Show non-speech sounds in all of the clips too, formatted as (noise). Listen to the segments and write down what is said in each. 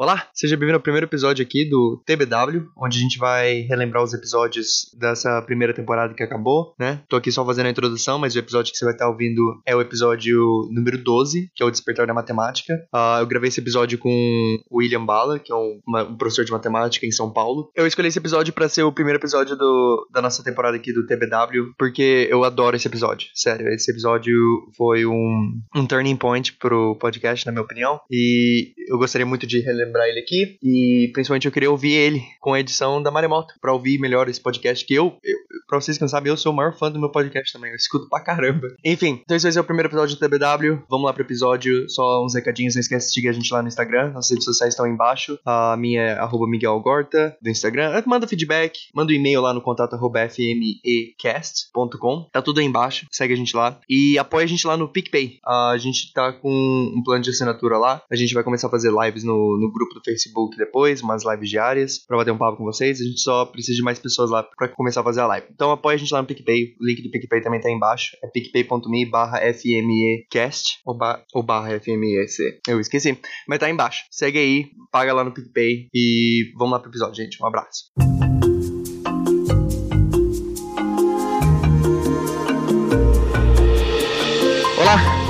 Olá, seja bem-vindo ao primeiro episódio aqui do TBW, onde a gente vai relembrar os episódios dessa primeira temporada que acabou, né? Tô aqui só fazendo a introdução, mas o episódio que você vai estar ouvindo é o episódio número 12, que é o Despertar da Matemática. Uh, eu gravei esse episódio com o William Bala, que é um, uma, um professor de matemática em São Paulo. Eu escolhi esse episódio para ser o primeiro episódio do, da nossa temporada aqui do TBW, porque eu adoro esse episódio. Sério, esse episódio foi um, um turning point pro podcast, na minha opinião, e eu gostaria muito de relembrar lembrar ele aqui. E principalmente eu queria ouvir ele com a edição da Maremoto, pra ouvir melhor esse podcast. Que eu, eu, pra vocês que não sabem, eu sou o maior fã do meu podcast também. Eu escuto pra caramba. Enfim, então esse ser o primeiro episódio do TBW. Vamos lá pro episódio. Só uns recadinhos. Não esquece de seguir a gente lá no Instagram. Nossas redes sociais estão aí embaixo. A minha é Miguel Gorta do Instagram. Manda feedback, manda um e-mail lá no contato fmecast.com. Tá tudo aí embaixo. Segue a gente lá. E apoia a gente lá no PicPay. A gente tá com um plano de assinatura lá. A gente vai começar a fazer lives no, no grupo do Facebook depois, umas lives diárias, pra bater um papo com vocês. A gente só precisa de mais pessoas lá pra começar a fazer a live. Então apoia a gente lá no PicPay. O link do PicPay também tá aí embaixo. É picpay.me barra FMEcast ou, ba ou barra FMEC. Eu esqueci. Mas tá aí embaixo. Segue aí, paga lá no PicPay e vamos lá pro episódio, gente. Um abraço.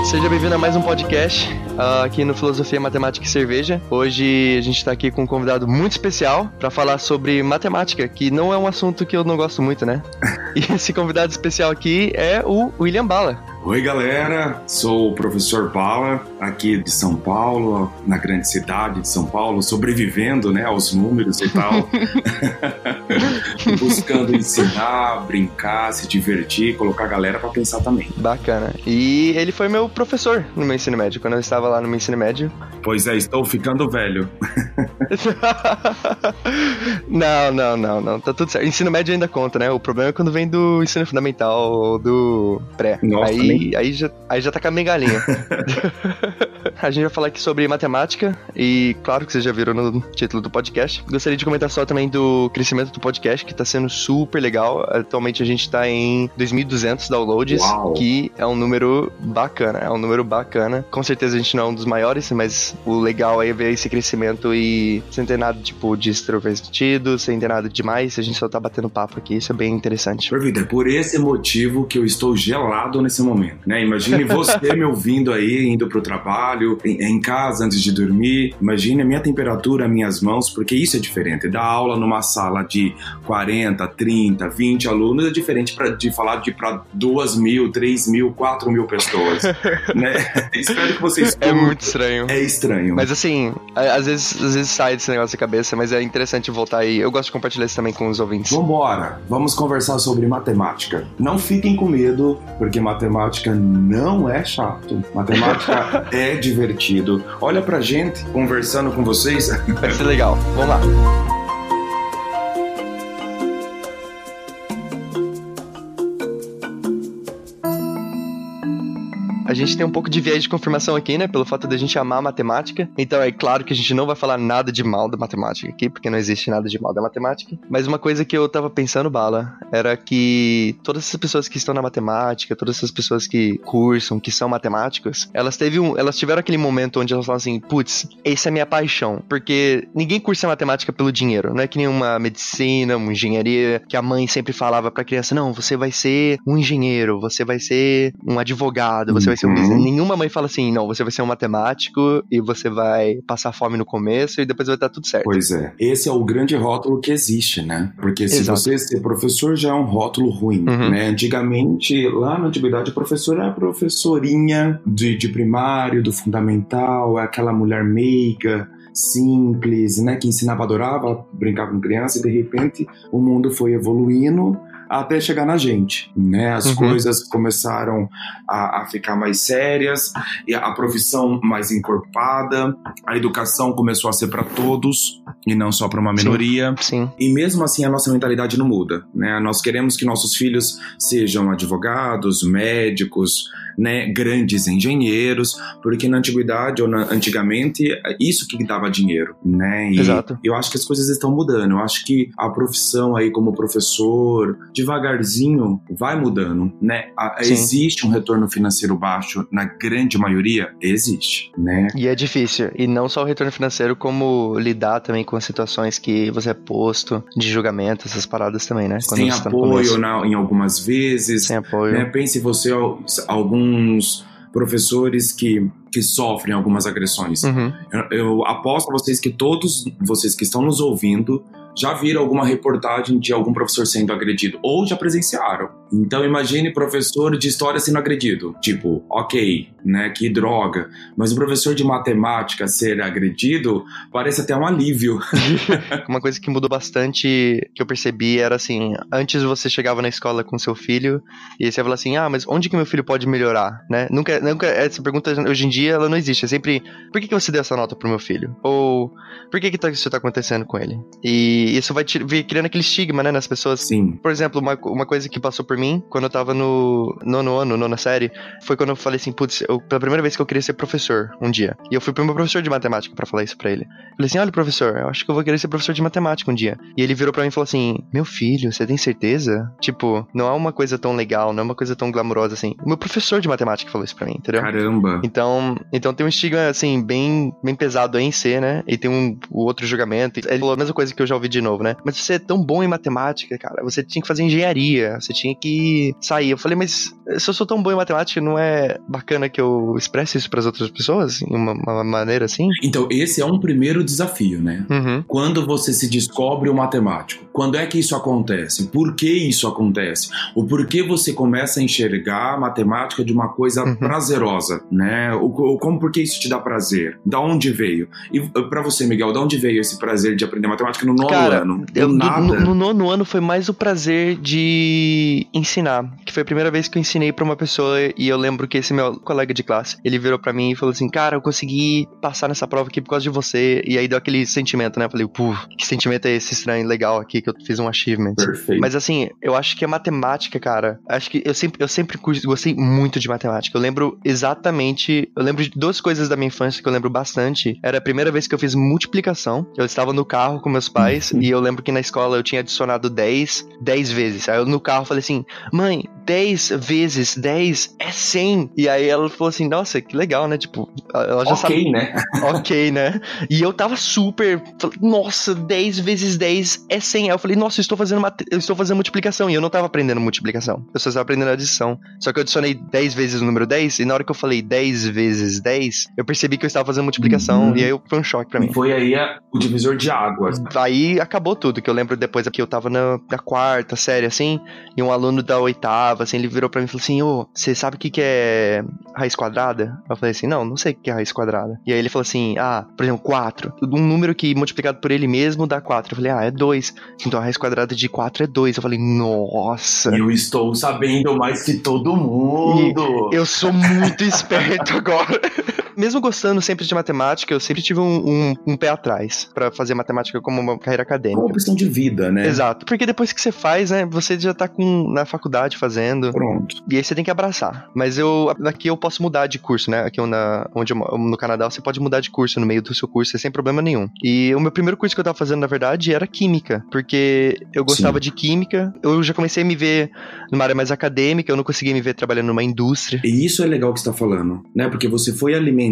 Seja bem-vindo a mais um podcast uh, aqui no Filosofia, Matemática e Cerveja. Hoje a gente está aqui com um convidado muito especial para falar sobre matemática, que não é um assunto que eu não gosto muito, né? (laughs) E esse convidado especial aqui é o William Bala. Oi, galera. Sou o professor Bala, aqui de São Paulo, na grande cidade de São Paulo, sobrevivendo, né, aos números e tal. (laughs) Buscando ensinar, brincar, se divertir, colocar a galera para pensar também. Bacana. E ele foi meu professor no meu ensino médio, quando eu estava lá no meu ensino médio. Pois é, estou ficando velho. (laughs) não, não, não, não. Tá tudo certo. Ensino médio ainda conta, né? O problema é quando vem do ensino fundamental ou do pré. Nossa, aí, nem... aí, já, aí já tá com a galinha. (laughs) a gente vai falar aqui sobre matemática e claro que vocês já viram no título do podcast. Gostaria de comentar só também do crescimento do podcast, que tá sendo super legal. Atualmente a gente tá em 2.200 downloads, Uau. que é um número bacana, é um número bacana. Com certeza a gente não é um dos maiores, mas o legal é ver esse crescimento e sem ter nada tipo de extrovertido, sem ter nada demais, a gente só tá batendo papo aqui, isso é bem interessante. Perfeito, é por esse motivo que eu estou gelado nesse momento, né? Imagine você (laughs) me ouvindo aí, indo pro trabalho, em, em, casa antes de dormir, imagine a minha temperatura, minhas mãos, porque isso é diferente. Dar aula numa sala de 40, 30, 20 alunos é diferente pra, de falar de para 2 mil, 3 mil, 4 mil pessoas, (laughs) né? Espero que vocês... É muito estranho. É estranho. Mas assim, às vezes, às vezes sai desse negócio da cabeça, mas é interessante voltar aí. Eu gosto de compartilhar isso também com os ouvintes. Vambora, vamos conversar sobre matemática. Não fiquem com medo, porque matemática não é chato. Matemática (laughs) é divertido. Olha pra gente conversando com vocês. Vai ser legal. Vamos lá. Gente tem um pouco de viés de confirmação aqui, né? Pelo fato de a gente amar matemática. Então é claro que a gente não vai falar nada de mal da matemática aqui, porque não existe nada de mal da matemática. Mas uma coisa que eu tava pensando, Bala, era que todas essas pessoas que estão na matemática, todas essas pessoas que cursam, que são matemáticas, elas, teve um, elas tiveram aquele momento onde elas falam assim: putz, essa é a minha paixão. Porque ninguém cursa matemática pelo dinheiro. Não é que nem uma medicina, uma engenharia, que a mãe sempre falava pra criança: não, você vai ser um engenheiro, você vai ser um advogado, você vai ser um uhum. Nenhuma mãe fala assim, não, você vai ser um matemático e você vai passar fome no começo e depois vai estar tudo certo. Pois é. Esse é o grande rótulo que existe, né? Porque se Exato. você ser professor já é um rótulo ruim, uhum. né? Antigamente, lá na antiguidade, o professor era a professorinha de, de primário, do fundamental, é aquela mulher meiga, simples, né, que ensinava, adorava brincar com criança e de repente o mundo foi evoluindo até chegar na gente, né? As uhum. coisas começaram a, a, ficar mais sérias, e a profissão mais encorpada, a educação começou a ser para todos e não só para uma minoria. Sim, sim. E mesmo assim a nossa mentalidade não muda, né? Nós queremos que nossos filhos sejam advogados, médicos, né, grandes engenheiros, porque na antiguidade ou na, antigamente isso que dava dinheiro, né? E Exato. Eu acho que as coisas estão mudando. Eu acho que a profissão aí como professor, devagarzinho, vai mudando, né? A, existe um retorno financeiro baixo na grande maioria, existe, né? E é difícil. E não só o retorno financeiro, como lidar também com situações que você é posto de julgamento, essas paradas também, né? Quando Sem tá apoio na, em algumas vezes. Sem apoio. Né? Pense você alguns professores que, que sofrem algumas agressões. Uhum. Eu, eu aposto a vocês que todos vocês que estão nos ouvindo já viram alguma reportagem de algum professor sendo agredido ou já presenciaram. Então imagine professor de história sendo agredido. Tipo, ok, né, que droga. Mas o professor de matemática ser agredido parece até um alívio. (laughs) Uma coisa que mudou bastante, que eu percebi, era assim, antes você chegava na escola com seu filho e você falava assim, ah, mas onde que meu filho pode melhorar, né? Nunca, nunca essa pergunta hoje em dia ela não existe. É sempre, por que, que você deu essa nota pro meu filho? Ou, por que que tá, isso tá acontecendo com ele? E isso vai te, criando aquele estigma, né, nas pessoas. Sim. Por exemplo, uma, uma coisa que passou por mim, quando eu tava no nono ano, nona série, foi quando eu falei assim, putz, eu, pela primeira vez que eu queria ser professor, um dia. E eu fui pro meu professor de matemática para falar isso pra ele. Falei assim, olha, professor, eu acho que eu vou querer ser professor de matemática um dia. E ele virou para mim e falou assim, meu filho, você tem certeza? Tipo, não é uma coisa tão legal, não é uma coisa tão glamourosa assim. O meu professor de matemática falou isso pra mim, entendeu? Caramba. Então, então tem um estigma, assim, bem, bem pesado aí em ser, né? E tem um o outro julgamento. Ele falou a mesma coisa que eu já ouvi de novo, né? Mas você é tão bom em matemática, cara, você tinha que fazer engenharia, você tinha que sair. Eu falei, mas se eu sou tão bom em matemática, não é bacana que eu expresse isso para as outras pessoas em uma, uma, maneira assim? Então, esse é um primeiro desafio, né? Uhum. Quando você se descobre o matemático, quando é que isso acontece? Por que isso acontece? O porquê você começa a enxergar a matemática de uma coisa uhum. prazerosa, né? O, o, como porque isso te dá prazer? Da onde veio? E para você, Miguel, da onde veio esse prazer de aprender matemática no nono Cara, ano? Eu, nada. No, no, nono ano foi mais o prazer de ensinar, que foi a primeira vez que eu ensinei para uma pessoa e eu lembro que esse meu colega de classe, ele virou para mim e falou assim: "Cara, eu consegui passar nessa prova aqui por causa de você". E aí deu aquele sentimento, né? Eu falei: "Pô, que sentimento é esse estranho, legal aqui que eu fiz um achievement". Perfeito. Mas assim, eu acho que a matemática, cara, acho que eu sempre eu sempre gostei muito de matemática. Eu lembro exatamente, eu lembro de duas coisas da minha infância que eu lembro bastante. Era a primeira vez que eu fiz multiplicação. Eu estava no carro com meus pais e eu lembro que na escola eu tinha adicionado 10, 10 vezes. Aí eu no carro falei assim: "Mãe, 10 vezes 10 é 100". E aí ela falou assim: "Nossa, que legal, né? Tipo, ela já okay, sabe. né? (laughs) ok, né? E eu tava super, nossa, 10 vezes 10 é 100. Aí eu falei: "Nossa, eu estou fazendo uma, eu estou fazendo multiplicação". E eu não tava aprendendo multiplicação. Eu só estava aprendendo adição. Só que eu adicionei 10 vezes o número 10 e na hora que eu falei 10 vezes 10, eu percebi que eu estava fazendo multiplicação uhum. e aí foi um choque para mim. Foi aí a, o divisor de águas. Aí acabou tudo, que eu lembro depois que eu tava na, na quarta série, assim, e um aluno da oitava, assim, ele virou pra mim e falou assim, ô, oh, você sabe o que que é raiz quadrada? Eu falei assim, não, não sei o que é raiz quadrada. E aí ele falou assim, ah, por exemplo, 4. Um número que multiplicado por ele mesmo dá 4. Eu falei, ah, é 2. Então a raiz quadrada de 4 é 2. Eu falei, nossa. Eu estou sabendo mais que todo mundo. E eu sou muito esperto agora. (laughs) mesmo gostando sempre de matemática, eu sempre tive um, um, um pé atrás para fazer matemática como uma carreira acadêmica. Uma questão de vida, né? Exato. Porque depois que você faz, né, você já tá com, na faculdade fazendo. Pronto. E aí você tem que abraçar. Mas eu, aqui eu posso mudar de curso, né? Aqui na, onde eu, no Canadá, você pode mudar de curso no meio do seu curso, sem problema nenhum. E o meu primeiro curso que eu tava fazendo, na verdade, era química. Porque eu gostava Sim. de química. Eu já comecei a me ver numa área mais acadêmica, eu não conseguia me ver trabalhando numa indústria. E isso é legal que você tá falando, né? Porque você foi alimentado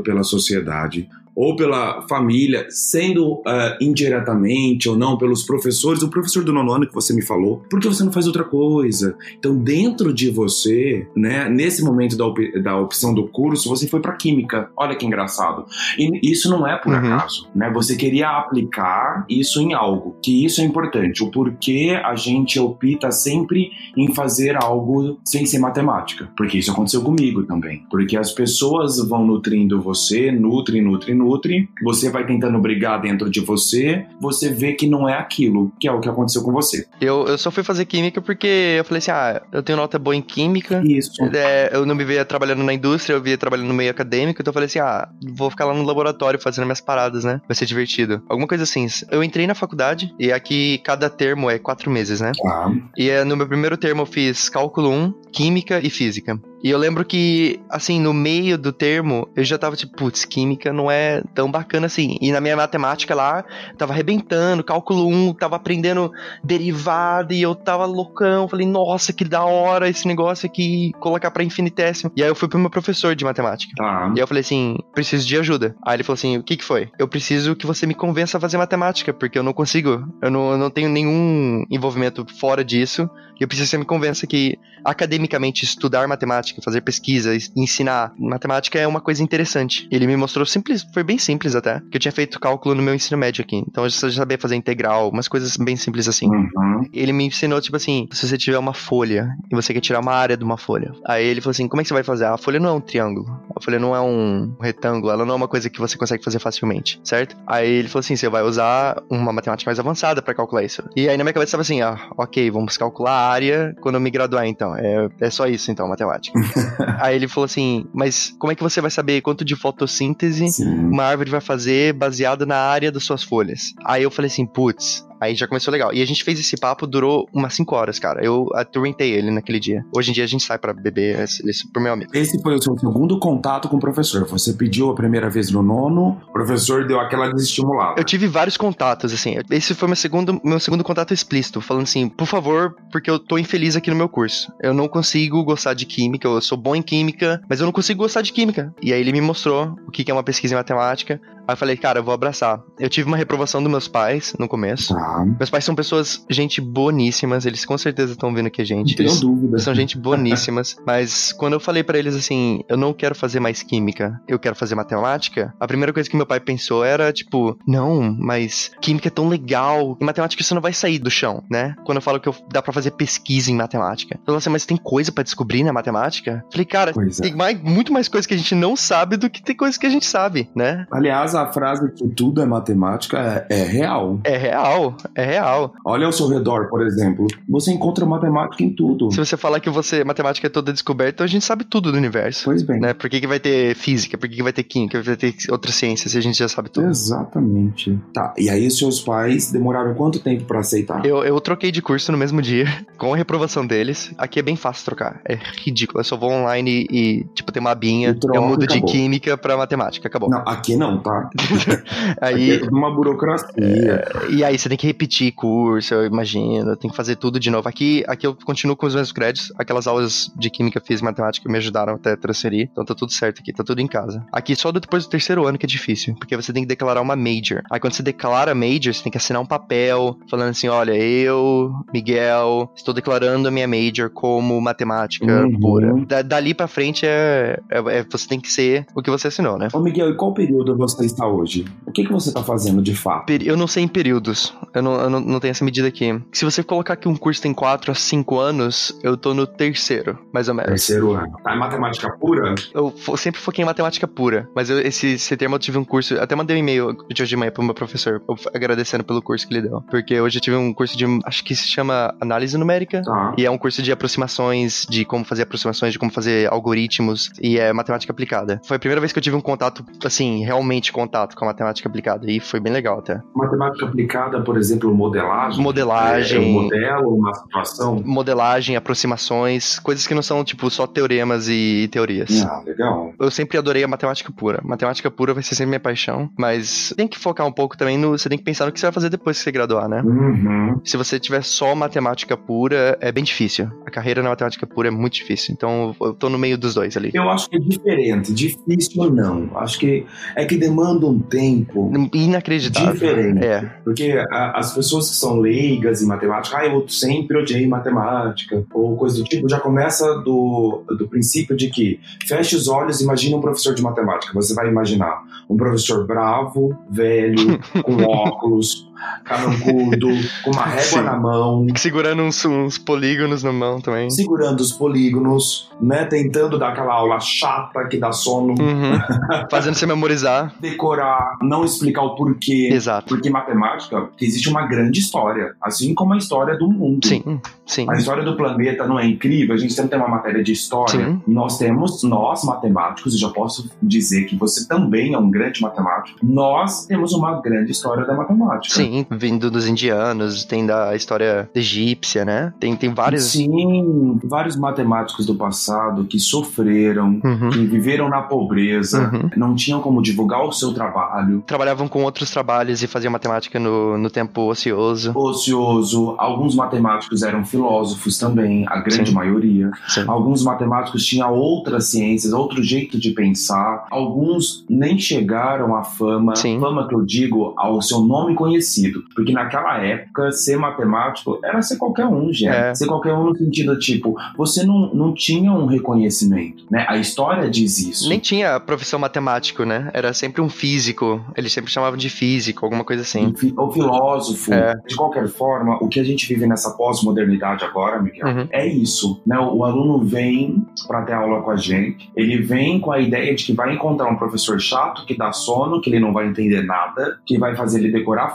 pela sociedade ou pela família, sendo uh, indiretamente ou não pelos professores, o professor do nono ano que você me falou, porque você não faz outra coisa. Então, dentro de você, né, nesse momento da, op da opção do curso, você foi para química. Olha que engraçado. E isso não é por uhum. acaso, né? Você queria aplicar isso em algo, que isso é importante. O porquê a gente opta sempre em fazer algo sem ser matemática, porque isso aconteceu comigo também. Porque as pessoas vão nutrindo você, nutrem, nutrem, nutre, você vai tentando brigar dentro de você, você vê que não é aquilo, que é o que aconteceu com você. Eu, eu só fui fazer química porque eu falei assim, ah, eu tenho nota boa em química. Isso. É, eu não me via trabalhando na indústria, eu via trabalhando no meio acadêmico, então eu falei assim, ah, vou ficar lá no laboratório fazendo minhas paradas, né? Vai ser divertido. Alguma coisa assim. Eu entrei na faculdade e aqui cada termo é quatro meses, né? Ah. E é, no meu primeiro termo eu fiz cálculo 1, química e física. E eu lembro que, assim, no meio do termo, eu já tava tipo, putz, química não é tão bacana assim. E na minha matemática lá, tava arrebentando, cálculo 1, tava aprendendo derivada e eu tava loucão. Falei, nossa, que da hora esse negócio aqui, colocar pra infinitésimo. E aí eu fui pro meu professor de matemática. Tá. E aí eu falei assim, preciso de ajuda. Aí ele falou assim, o que que foi? Eu preciso que você me convença a fazer matemática, porque eu não consigo. Eu não, eu não tenho nenhum envolvimento fora disso. E eu preciso que você me convença que academicamente estudar matemática, fazer pesquisa, ensinar matemática é uma coisa interessante. Ele me mostrou simples, foi bem simples até, que eu tinha feito cálculo no meu ensino médio aqui. Então eu já sabia fazer integral, umas coisas bem simples assim. Uhum. Ele me ensinou, tipo assim, se você tiver uma folha e você quer tirar uma área de uma folha. Aí ele falou assim: como é que você vai fazer? A folha não é um triângulo. A folha não é um retângulo, ela não é uma coisa que você consegue fazer facilmente, certo? Aí ele falou assim: você vai usar uma matemática mais avançada para calcular isso. E aí na minha cabeça estava assim: ah, ok, vamos calcular a área quando eu me graduar então. É, é só isso então, matemática. (laughs) aí ele falou assim: mas como é que você vai saber quanto de fotossíntese Sim. uma árvore vai fazer baseado na área das suas folhas? Aí eu falei assim: putz, Aí já começou legal. E a gente fez esse papo, durou umas 5 horas, cara. Eu atormentei ele naquele dia. Hoje em dia a gente sai para beber esse, esse pro meu amigo. Esse foi o seu segundo contato com o professor. Você pediu a primeira vez no nono, o professor deu aquela desestimulada. Eu tive vários contatos, assim. Esse foi meu segundo, meu segundo contato explícito, falando assim, por favor, porque eu tô infeliz aqui no meu curso. Eu não consigo gostar de química, eu sou bom em química, mas eu não consigo gostar de química. E aí ele me mostrou o que é uma pesquisa em matemática. Aí eu falei, cara, eu vou abraçar. Eu tive uma reprovação dos meus pais no começo. Tá. Meus pais são pessoas, gente boníssimas, eles com certeza estão vendo aqui a gente. Não tenho Eles dúvida. são gente (laughs) boníssimas. mas quando eu falei pra eles assim, eu não quero fazer mais química, eu quero fazer matemática, a primeira coisa que meu pai pensou era tipo, não, mas química é tão legal. Em matemática você não vai sair do chão, né? Quando eu falo que eu, dá pra fazer pesquisa em matemática. Eu falei assim, mas tem coisa pra descobrir na matemática? Falei, cara, é. tem mais, muito mais coisa que a gente não sabe do que tem coisas que a gente sabe, né? Aliás, a frase que tudo é matemática é, é real. É real, é real. Olha ao seu redor, por exemplo. Você encontra matemática em tudo. Se você falar que você matemática é toda descoberta, a gente sabe tudo do universo. Pois bem. Né? Por que, que vai ter física? Por que, que vai ter química? Vai ter outras ciências se a gente já sabe tudo? Exatamente. Tá, e aí seus pais demoraram quanto tempo pra aceitar? Eu, eu troquei de curso no mesmo dia, (laughs) com a reprovação deles. Aqui é bem fácil trocar. É ridículo. Eu só vou online e, tipo, tem uma abinha. Eu mudo de acabou. química pra matemática. Acabou. Não, aqui não, tá? (laughs) aí, Aqui é uma burocracia. E aí você tem que repetir curso, eu imagino, tem que fazer tudo de novo. Aqui, aqui eu continuo com os mesmos créditos, aquelas aulas de química, física e matemática me ajudaram até a transferir, então tá tudo certo aqui, tá tudo em casa. Aqui só depois do terceiro ano que é difícil, porque você tem que declarar uma major. Aí quando você declara major, você tem que assinar um papel falando assim, olha, eu, Miguel, estou declarando a minha major como matemática Uhum. pura. Da- dali pra frente é, é- é- você tem que ser o que você assinou, né? Ô Miguel, e qual período você está hoje? O que, que você tá fazendo de fato? Eu não sei em períodos. Eu não, eu não, não tenho essa medida aqui. Se você colocar que um curso tem 4 a 5 anos, eu tô no terceiro, mais ou menos. Terceiro ano. Tá em matemática pura? Eu sempre foquei em matemática pura, mas eu- esse, esse termo eu tive um curso. Até mandei um e-mail de hoje de manhã pro meu professor, eu- agradecendo pelo curso que ele deu. Porque hoje eu tive um curso de. Acho que se chama Análise Numérica. Tá. E é um curso de aproximações, de como fazer aproximações, de como fazer algoritmos, e é matemática aplicada. Foi a primeira vez que eu tive um contato, assim, realmente contato com a matemática aplicada, e foi bem legal até. Matemática aplicada, por exemplo, modelagem. Modelagem. É, um modelo, uma situação. modelagem, aproximações, coisas que não são, tipo, só teoremas e teorias. Ah, legal. Eu sempre adorei a matemática pura. Matemática pura vai ser sempre minha paixão, mas tem que focar um pouco também no. Você tem que pensar no que você vai fazer depois que você graduar, né? Uhum. Se você tiver só matemática pura, é bem difícil. A carreira na matemática pura é muito difícil. Então eu tô no meio dos dois ali. Eu acho que é diferente. Difícil ou não. Acho que é que demanda um tempo. Inacreditável. Diferente. É. Porque a- as pessoas que são leigas em matemática, ah, eu sempre odiei matemática, ou coisa do tipo, já começa do, do princípio de que feche os olhos e imagine um professor de matemática. Você vai imaginar um professor bravo, velho, com (laughs) óculos, carrancudo, com uma (laughs) régua Sim. na mão, Segurando uns, uns polígonos na mão também. segurando os polígonos, né, tentando dar aquela aula chata que dá sono, Uhum. (laughs) Fazendo você memorizar. decorar, não explicar o porquê. Exato. Porque matemática, que existe uma grande história, assim como a história do mundo. Sim, sim. A história do planeta não é incrível? A gente sempre tem uma matéria de história. Sim. Nós temos, nós matemáticos, e já posso dizer que você também é um grande matemático, nós temos uma grande história da matemática. Sim. Sim, vindo dos indianos, tem da história egípcia, né? Tem, tem vários. Sim, vários matemáticos do passado que sofreram, uhum. que viveram na pobreza, uhum. não tinham como divulgar o seu trabalho. Trabalhavam com outros trabalhos e faziam matemática no, no tempo ocioso. Ocioso. Alguns matemáticos eram filósofos também, a grande Sim. maioria. Sim. Alguns matemáticos tinham outras ciências, outro jeito de pensar. Alguns nem chegaram à fama. Sim. Fama que eu digo ao seu nome conhecido. Porque naquela época, ser matemático era ser qualquer um, gente. É. Ser qualquer um no sentido, tipo, você não, não tinha um reconhecimento, né? A história diz isso. Nem tinha profissão matemático, né? Era sempre um físico. Eles sempre chamavam de físico, alguma coisa assim. Ou filósofo. É. De qualquer forma, o que a gente vive nessa pós-modernidade agora, Miguel, uhum. é isso, né? O, aluno vem para ter aula com a gente, ele vem com a ideia de que vai encontrar um professor chato que dá sono, que ele não vai entender nada, que vai fazer ele decorar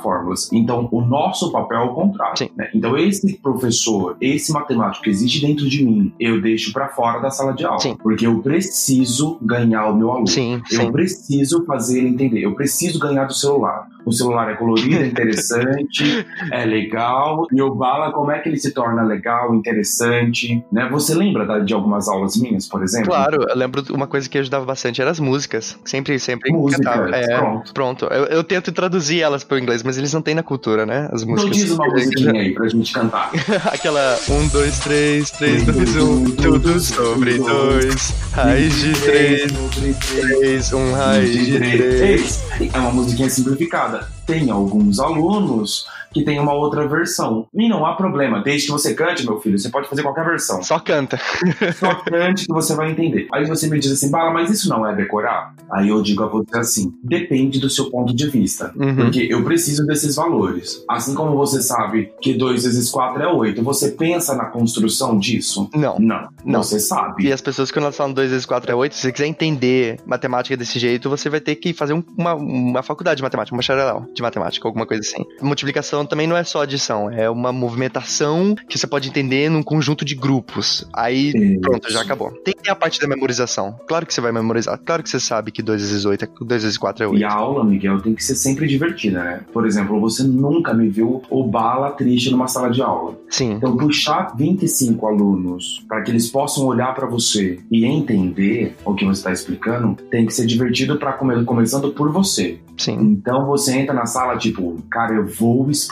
Então, o nosso papel é o contrário. Né? Então, esse professor, esse matemático que existe dentro de mim, eu deixo para fora da sala de aula. Sim. Porque eu preciso ganhar o meu aluno. Sim, eu sim. preciso fazer ele entender. Eu preciso ganhar do celular o celular é colorido, é interessante, é legal. E o Bala, como é que ele se torna legal, interessante, né? Você lembra de algumas aulas minhas, por exemplo? Claro, eu lembro uma coisa que ajudava bastante, eram as músicas. Sempre, sempre Músicas, é, pronto. Pronto. Eu, eu, tento traduzir elas para o inglês, mas eles não têm na cultura, né? As músicas. Então diz uma (laughs) musiquinha aí pra gente cantar. (laughs) Aquela um, dois, três, três, dois, um, tudo sobre dois, raiz de três, três, um, raiz de três. É uma musiquinha simplificada tem alguns alunos que tem uma outra versão. E não há problema, desde que você cante, meu filho, você pode fazer qualquer versão. Só canta. (laughs) Só cante que você vai entender. Aí você me diz assim, Bala, mas isso não é decorar? Aí eu digo a você assim, depende do seu ponto de vista. Uhum. Porque eu preciso desses valores. Assim como você sabe que 2 vezes 4 é 8, você pensa na construção disso? Não. Não. Não. Você sabe. E as pessoas que elas falam 2 vezes 4 é 8, se você quiser entender matemática desse jeito, você vai ter que fazer uma, uma faculdade de matemática, um bacharelão de matemática, alguma coisa assim. Multiplicação também não é só adição, é uma movimentação que você pode entender num conjunto de grupos. Aí, Isso. pronto, já acabou. Tem a parte da memorização. Claro que você vai memorizar. Claro que você sabe que 2 vezes 8 é 2 vezes 4 é 8. E a aula, Miguel, tem que ser sempre divertida, né? Por exemplo, você nunca me viu o bala triste numa sala de aula. Sim. Então, puxar 25 alunos para que eles possam olhar para você e entender o que você está explicando, tem que ser divertido para come começando por você. Sim. Então você entra na sala tipo, cara, eu vou explicar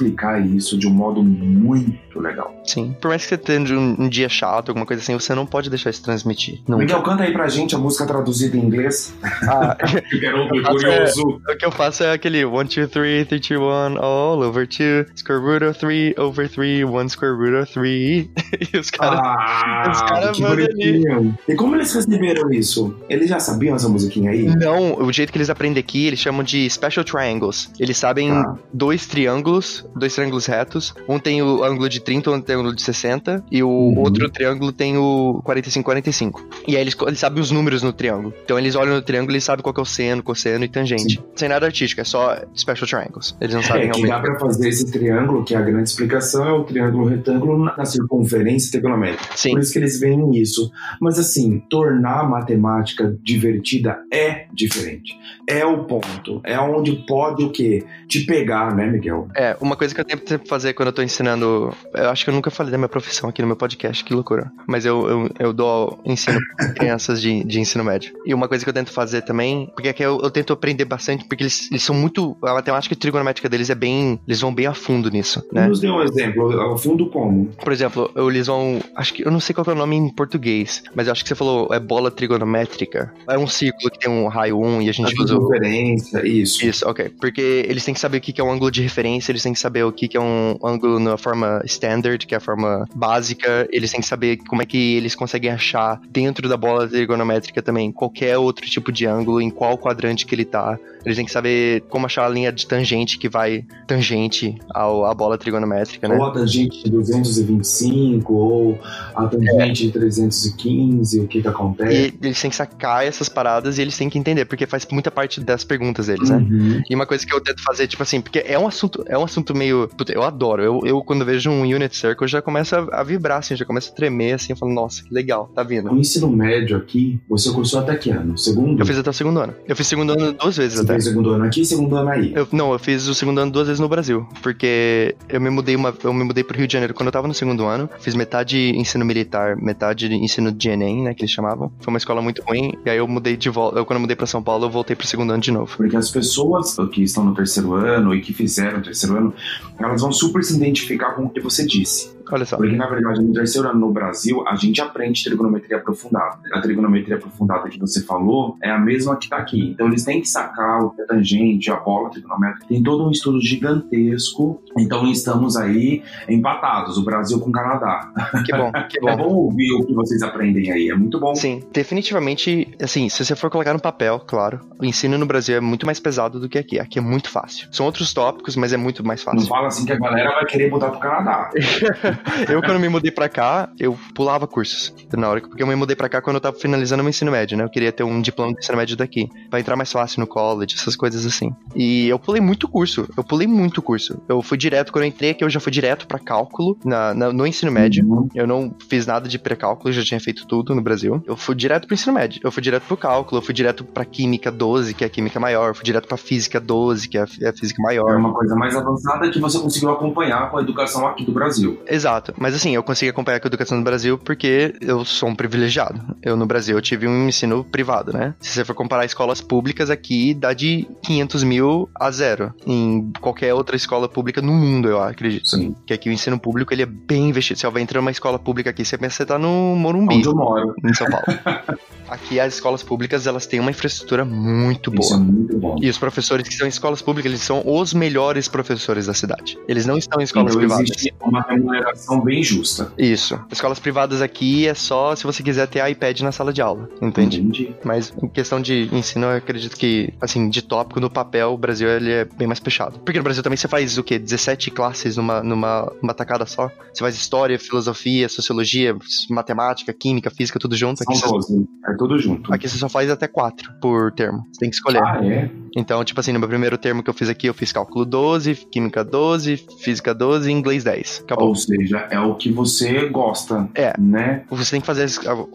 isso de um modo muito legal. Sim. Por mais que você tenha um, um dia chato, alguma coisa assim, você não pode deixar isso transmitir. Nunca. Miguel, canta aí pra gente a música traduzida em inglês. Ah, (laughs) eu quero curioso. É, o que eu faço é aquele 1, 2, 3, 3, 2, 1, all over 2, square root of 3 over 3, 1 square root of 3. (laughs) e os caras. Ah, os caras ali. E como eles receberam isso? Eles já sabiam essa musiquinha aí? Não, o jeito que eles aprendem aqui, eles chamam de special triangles. Eles sabem ah. dois triângulos, dois triângulos retos. Um tem o ângulo de 30, outro tem o ângulo de 60. E o uhum. outro triângulo tem o 45, 45. E aí eles, eles sabem os números no triângulo. Então eles olham no triângulo e sabem qual é o seno, cosseno e tangente. Sim. Sem nada artístico, é só special triangles. Eles não sabem é, realmente. Dá pra fazer esse triângulo, que é a grande explicação, é o triângulo retângulo na circunferência trigonométrica. Sim. Por isso que eles veem isso. Mas assim, tornar a matemática divertida é diferente. É o ponto. É onde pode o quê? Te pegar, né, Miguel? É, uma coisa que eu tento fazer quando eu tô ensinando. Eu acho que eu nunca falei da minha profissão aqui no meu podcast, que loucura. Mas eu, eu, eu dou ensino pra (laughs) crianças de, de ensino médio. E uma coisa que eu tento fazer também, porque aqui eu, eu tento aprender bastante, porque eles, eles são muito. A matemática trigonométrica deles é bem. Eles vão bem a fundo nisso, né? Nos dê um exemplo, a fundo como? Por exemplo, eles vão. Acho que. Eu não sei qual é o nome em português, mas eu acho que você falou é bola trigonométrica. É um círculo que tem um raio 1 e a gente usa. Referência, isso. Isso, ok. Porque eles têm que saber o que é um ângulo de referência, eles têm que saber o que é um ângulo na forma standard, que é a forma básica, eles têm que saber como é que eles conseguem achar dentro da bola trigonométrica também qualquer outro tipo de ângulo, em qual quadrante que ele tá. Eles têm que saber como achar a linha de tangente que vai tangente ao, à bola trigonométrica, né? Ou a tangente de 225, ou a tangente é. de 315, o que que acontece. E eles têm que sacar essas paradas e eles têm que entender, porque faz muita parte das perguntas deles, né? uhum. né? E uma coisa que eu tento fazer, tipo assim, porque é um assunto, é um assunto meio. Puta, eu adoro. Eu, eu, quando vejo um Unit Circle, já começa a, vibrar, assim, já começa a tremer, assim, eu falo, nossa, que legal, tá vindo. O ensino médio aqui, você cursou até que ano? Segundo? Eu fiz até o segundo ano. Eu fiz segundo ano duas vezes você até. Fez segundo ano aqui e segundo ano aí? Eu, não, eu fiz o segundo ano duas vezes no Brasil. Porque eu me mudei uma. Eu me mudei pro Rio de Janeiro quando eu tava no segundo ano. Fiz metade ensino militar, metade ensino de Enem, né? Que eles chamavam. Foi uma escola muito ruim. E aí eu mudei de volta. Eu, quando eu mudei pra São Paulo, eu voltei pro segundo ano de novo. Porque as pessoas que estão no terceiro ano e que fizeram o terceiro ano, elas vão super se identificar com o que você disse. Olha só. Porque, na verdade, no terceiro ano no Brasil, a gente aprende trigonometria aprofundada. A trigonometria aprofundada que você falou é a mesma que está aqui. Então, eles têm que sacar o tangente, a bola trigonométrica. Tem todo um estudo gigantesco. Então, estamos aí empatados, o Brasil com o Canadá. Que bom, (laughs) que bom. É bom ouvir o que vocês aprendem aí, é muito bom. Sim, definitivamente, assim, se você for colocar no papel, claro, o ensino no Brasil é muito mais pesado do que aqui. Aqui é muito fácil. São outros tópicos, mas é muito mais fácil. Não fala assim que a galera vai querer mudar pro Canadá. (laughs) eu, quando me mudei pra cá, eu pulava cursos. Na hora, porque eu me mudei pra cá quando eu tava finalizando meu ensino médio, né? Eu queria ter um diploma de ensino médio daqui. Pra entrar mais fácil no college, essas coisas assim. E eu pulei muito curso. Eu pulei muito curso. Eu fui direto, quando eu entrei aqui, eu já fui direto pra cálculo na, na no ensino médio. Uhum. Eu não fiz nada de pré-cálculo, já tinha feito tudo no Brasil. Eu fui direto pro ensino médio. Eu fui direto pro cálculo, eu fui direto pra química 12, que é a química maior. Eu fui direto pra física 12, que é a, é a física maior. É uma coisa mais avançada que você conseguiu acompanhar com a educação aqui do Brasil. Exato. Mas assim, eu consegui acompanhar com a educação no Brasil porque eu sou um privilegiado. Eu no Brasil eu tive um ensino privado, né? Se você for comparar escolas públicas aqui, dá de 500 mil a zero. Em qualquer outra escola pública no mundo, eu acredito. Sim. Que aqui o ensino público ele é bem investido. Se eu entrar numa escola pública aqui, você pensa que você tá no Morumbi. Onde eu moro. Em São Paulo. (laughs) aqui as escolas públicas elas têm uma infraestrutura muito boa. Isso é muito bom. E os professores que estão em escolas públicas, eles são os melhores professores da cidade. Eles não estão em escolas então, privadas. Existe uma remuneração bem justa. Isso. Escolas privadas aqui é só se você quiser ter iPad na sala de aula, entende? Entendi. Mas em questão de ensino, eu acredito que, assim, de tópico no papel, o Brasil ele é bem mais fechado. Porque no Brasil também você faz o quê? 17 classes numa, numa, numa tacada só? Você faz história, filosofia, sociologia, matemática, química, física, tudo junto. Aqui São você... 12. É tudo junto. Aqui você só faz até 4 por termo. Você tem que escolher. Ah, é? Então, tipo assim, no meu primeiro termo que eu fiz aqui, eu fiz cálculo 12, química 12, física 12 e inglês 10. Acabou. Ou seja, é o que você gosta. É. Né? Você tem que fazer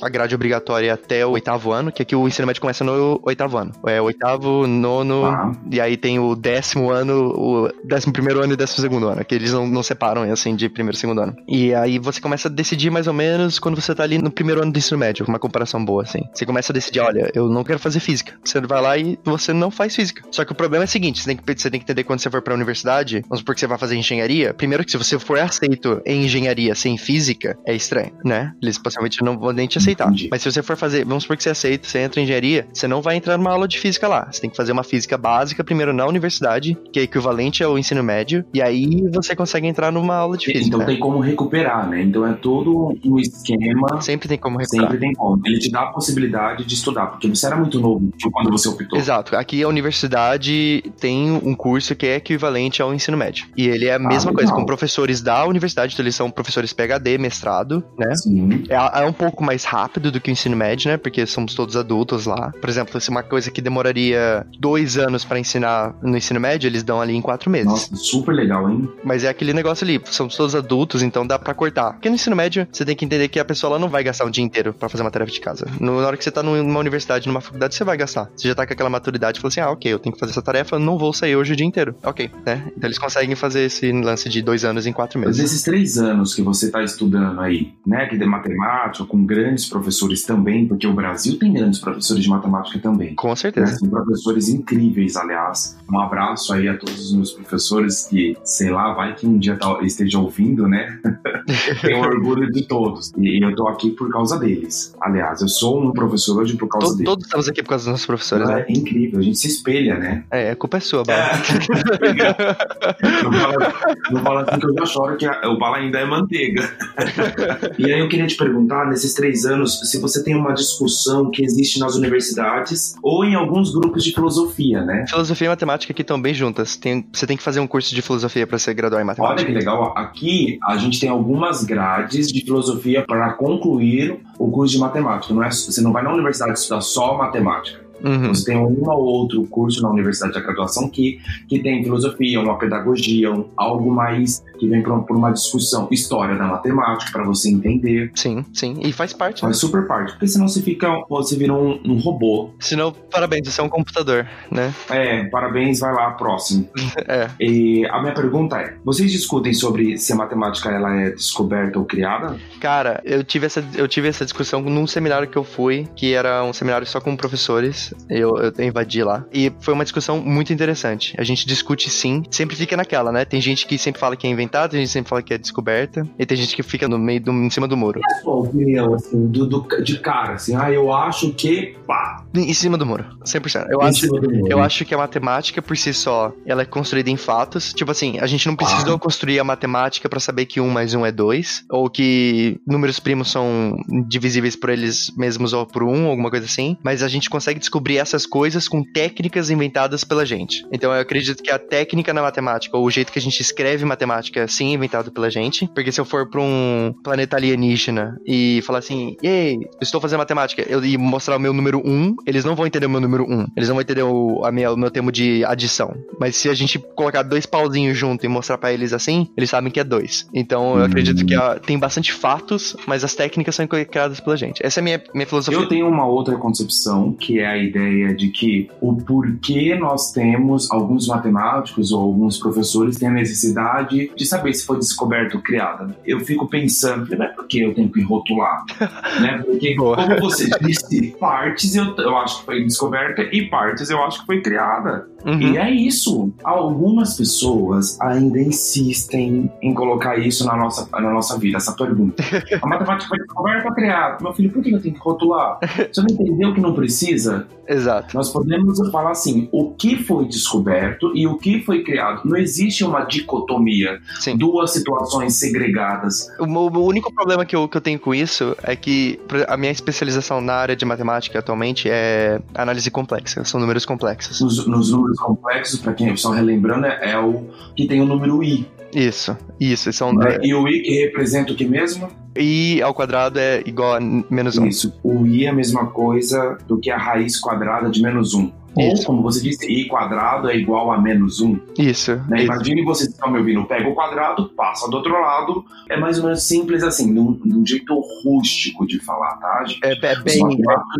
a grade obrigatória até o oitavo ano, que aqui o ensino médio começa no oitavo ano. É oitavo, nono, ah. e aí tem o décimo ano, o décimo primeiro ano e décimo segundo ano, que eles não, não separam, assim, de primeiro e segundo ano. E aí você começa a decidir mais ou menos quando você tá ali no primeiro ano do ensino médio, uma comparação boa, assim. Você começa a decidir, olha, eu não quero fazer física. Você vai lá e você não faz física. Só que o problema é o seguinte, você tem que, você tem que entender quando você for pra universidade, vamos supor que você vai fazer engenharia, primeiro que se você for aceito em engenharia sem física, é estranho, né? Eles possivelmente não vão nem te aceitar. Entendi. Mas se você for fazer, vamos supor que você aceita, você entra em engenharia, você não vai entrar numa aula de física lá. Você tem que fazer uma física básica primeiro na universidade, que é equivalente ao ensino médio, e aí você consegue entrar numa aula de física. Então né? tem como recuperar, né? Então é todo um esquema. Sempre tem como recuperar. Sempre tem como. Ele te dá a possibilidade de estudar, porque você era muito novo quando você optou. Exato. Aqui a universidade tem um curso que é equivalente ao ensino médio. E ele é a mesma ah, coisa, com professores da universidade, então eles são professores PhD, mestrado, né? Sim. É, é um pouco mais rápido do que o ensino médio, né? Porque somos todos adultos lá. Por exemplo, se uma coisa que demoraria dois anos para ensinar no ensino médio, eles dão ali em quatro meses. Nossa, super legal, hein? Mas é aquele negócio ali, somos todos adultos, então dá para cortar. Porque no ensino médio, você tem que entender que a pessoa ela não vai gastar o dia inteiro para fazer uma tarefa de casa. Na hora que você tá numa universidade, numa faculdade, você vai gastar. Você já tá com aquela maturidade e fala assim: ah, ok, eu tenho que fazer essa tarefa, não vou sair hoje o dia inteiro. Ok, né? Então eles conseguem fazer esse lance de dois anos em quatro meses. Mas esses três anos que você tá estudando aí, né? Que de matemática, com grandes professores também, porque o Brasil tem grandes professores de matemática também. Com certeza. Né? São professores incríveis, aliás. Um abraço aí a todos os meus professores que, sei lá, vai que um dia tá, esteja ouvindo, né? (laughs) Tenho orgulho de todos. E eu tô aqui por causa deles. Aliás, eu sou um professor hoje por causa Todo, deles. Todos estamos aqui por causa dos nossos professores, né? É incrível, a gente se espelha, né? É, a culpa é sua, Bala. É. (laughs) não, fala, assim que eu já choro que a, o Bala ainda é manteiga. e aí eu queria te perguntar, nesses três anos, se você tem uma discussão que existe nas universidades ou em alguns grupos de filosofia, né? Filosofia e matemática aqui estão bem juntas. Tem, você tem que fazer um curso de filosofia para se graduar em matemática. Olha que legal. Aqui a gente tem algumas grades de filosofia para concluir o curso de matemática. Não é, você não vai na universidade estudar só matemática. Uhum. Você tem um ou outro curso na universidade de graduação que, que tem filosofia, uma pedagogia, um, algo mais que vem por, por uma discussão, história da matemática, para você entender. Sim, sim. E faz parte. Faz né? super parte. Porque senão você fica, você vira um, um robô. Senão, parabéns, você é um computador, né? É, parabéns, vai lá, próximo. (laughs) é. E a minha pergunta é: vocês discutem sobre se a matemática ela é descoberta ou criada? Cara, eu tive essa, eu tive essa discussão num seminário que eu fui, que era um seminário só com professores. Eu, eu invadi lá. E foi uma discussão muito interessante. A gente discute sim, sempre fica naquela, né? Tem gente que sempre fala que é inventado, tem gente que sempre fala que é descoberta, e tem gente que fica no meio, do, em cima do muro. E a sua opinião, assim, do, do, de cara, assim, ah, eu acho que, pá. Em cima do muro, 100%. Eu, em acho, eu acho que a matemática, por si só, ela é construída em fatos. Tipo assim, a gente não precisou ah. construir a matemática para saber que um mais um é dois, ou que números primos são divisíveis por eles mesmos ou por um, alguma coisa assim, mas a gente consegue descobrir essas coisas com técnicas inventadas pela gente. Então eu acredito que a técnica na matemática, ou o jeito que a gente escreve matemática, sim, é inventado pela gente, porque se eu for para um planeta alienígena e falar assim, ei, estou fazendo matemática, eu, e mostrar o meu número 1, eles não vão entender o meu número 1, eles não vão entender o, a minha, o meu termo de adição. Mas se a gente colocar dois pauzinhos junto e mostrar para eles assim, eles sabem que é dois. Então eu acredito que a, tem bastante fatos, mas as técnicas são criadas pela gente. Essa é a minha, minha filosofia. Eu tenho uma outra concepção, que é a ideia de que o porquê nós temos alguns matemáticos ou alguns professores têm a necessidade de saber se foi descoberto ou criada. Eu fico pensando, não é porque eu tenho que rotular, (laughs) né? Porque, Boa. como você disse, partes eu, eu acho que foi descoberta e partes eu acho que foi criada. Uhum. E é isso. Algumas pessoas ainda insistem em colocar isso na nossa, na nossa vida, essa pergunta. A matemática foi descoberta ou criada? Meu filho, por que eu tenho que rotular? (laughs) Você não entendeu que não precisa? Exato. Nós podemos falar assim, o que foi descoberto e o que foi criado. Não existe uma dicotomia, Sim. duas situações segregadas. O, o, único problema que eu, que eu tenho com isso é que a minha especialização na área de matemática atualmente é análise complexa, são números complexos. Nos, nos números complexos, para quem só relembrando, é, é o que tem o número i. Isso, isso. São, é, e o i que representa o que mesmo? i ao quadrado é igual a menos 1. Isso. O i é a mesma coisa do que a raiz quadrada de menos 1. Isso. Ou, como você disse, i quadrado é igual a menos 1. Isso. Né? Imagine você está me ouvindo, pega o quadrado, passa do outro lado. É mais ou menos simples assim, num, num jeito rústico de falar, tá, gente? É, é bem... Os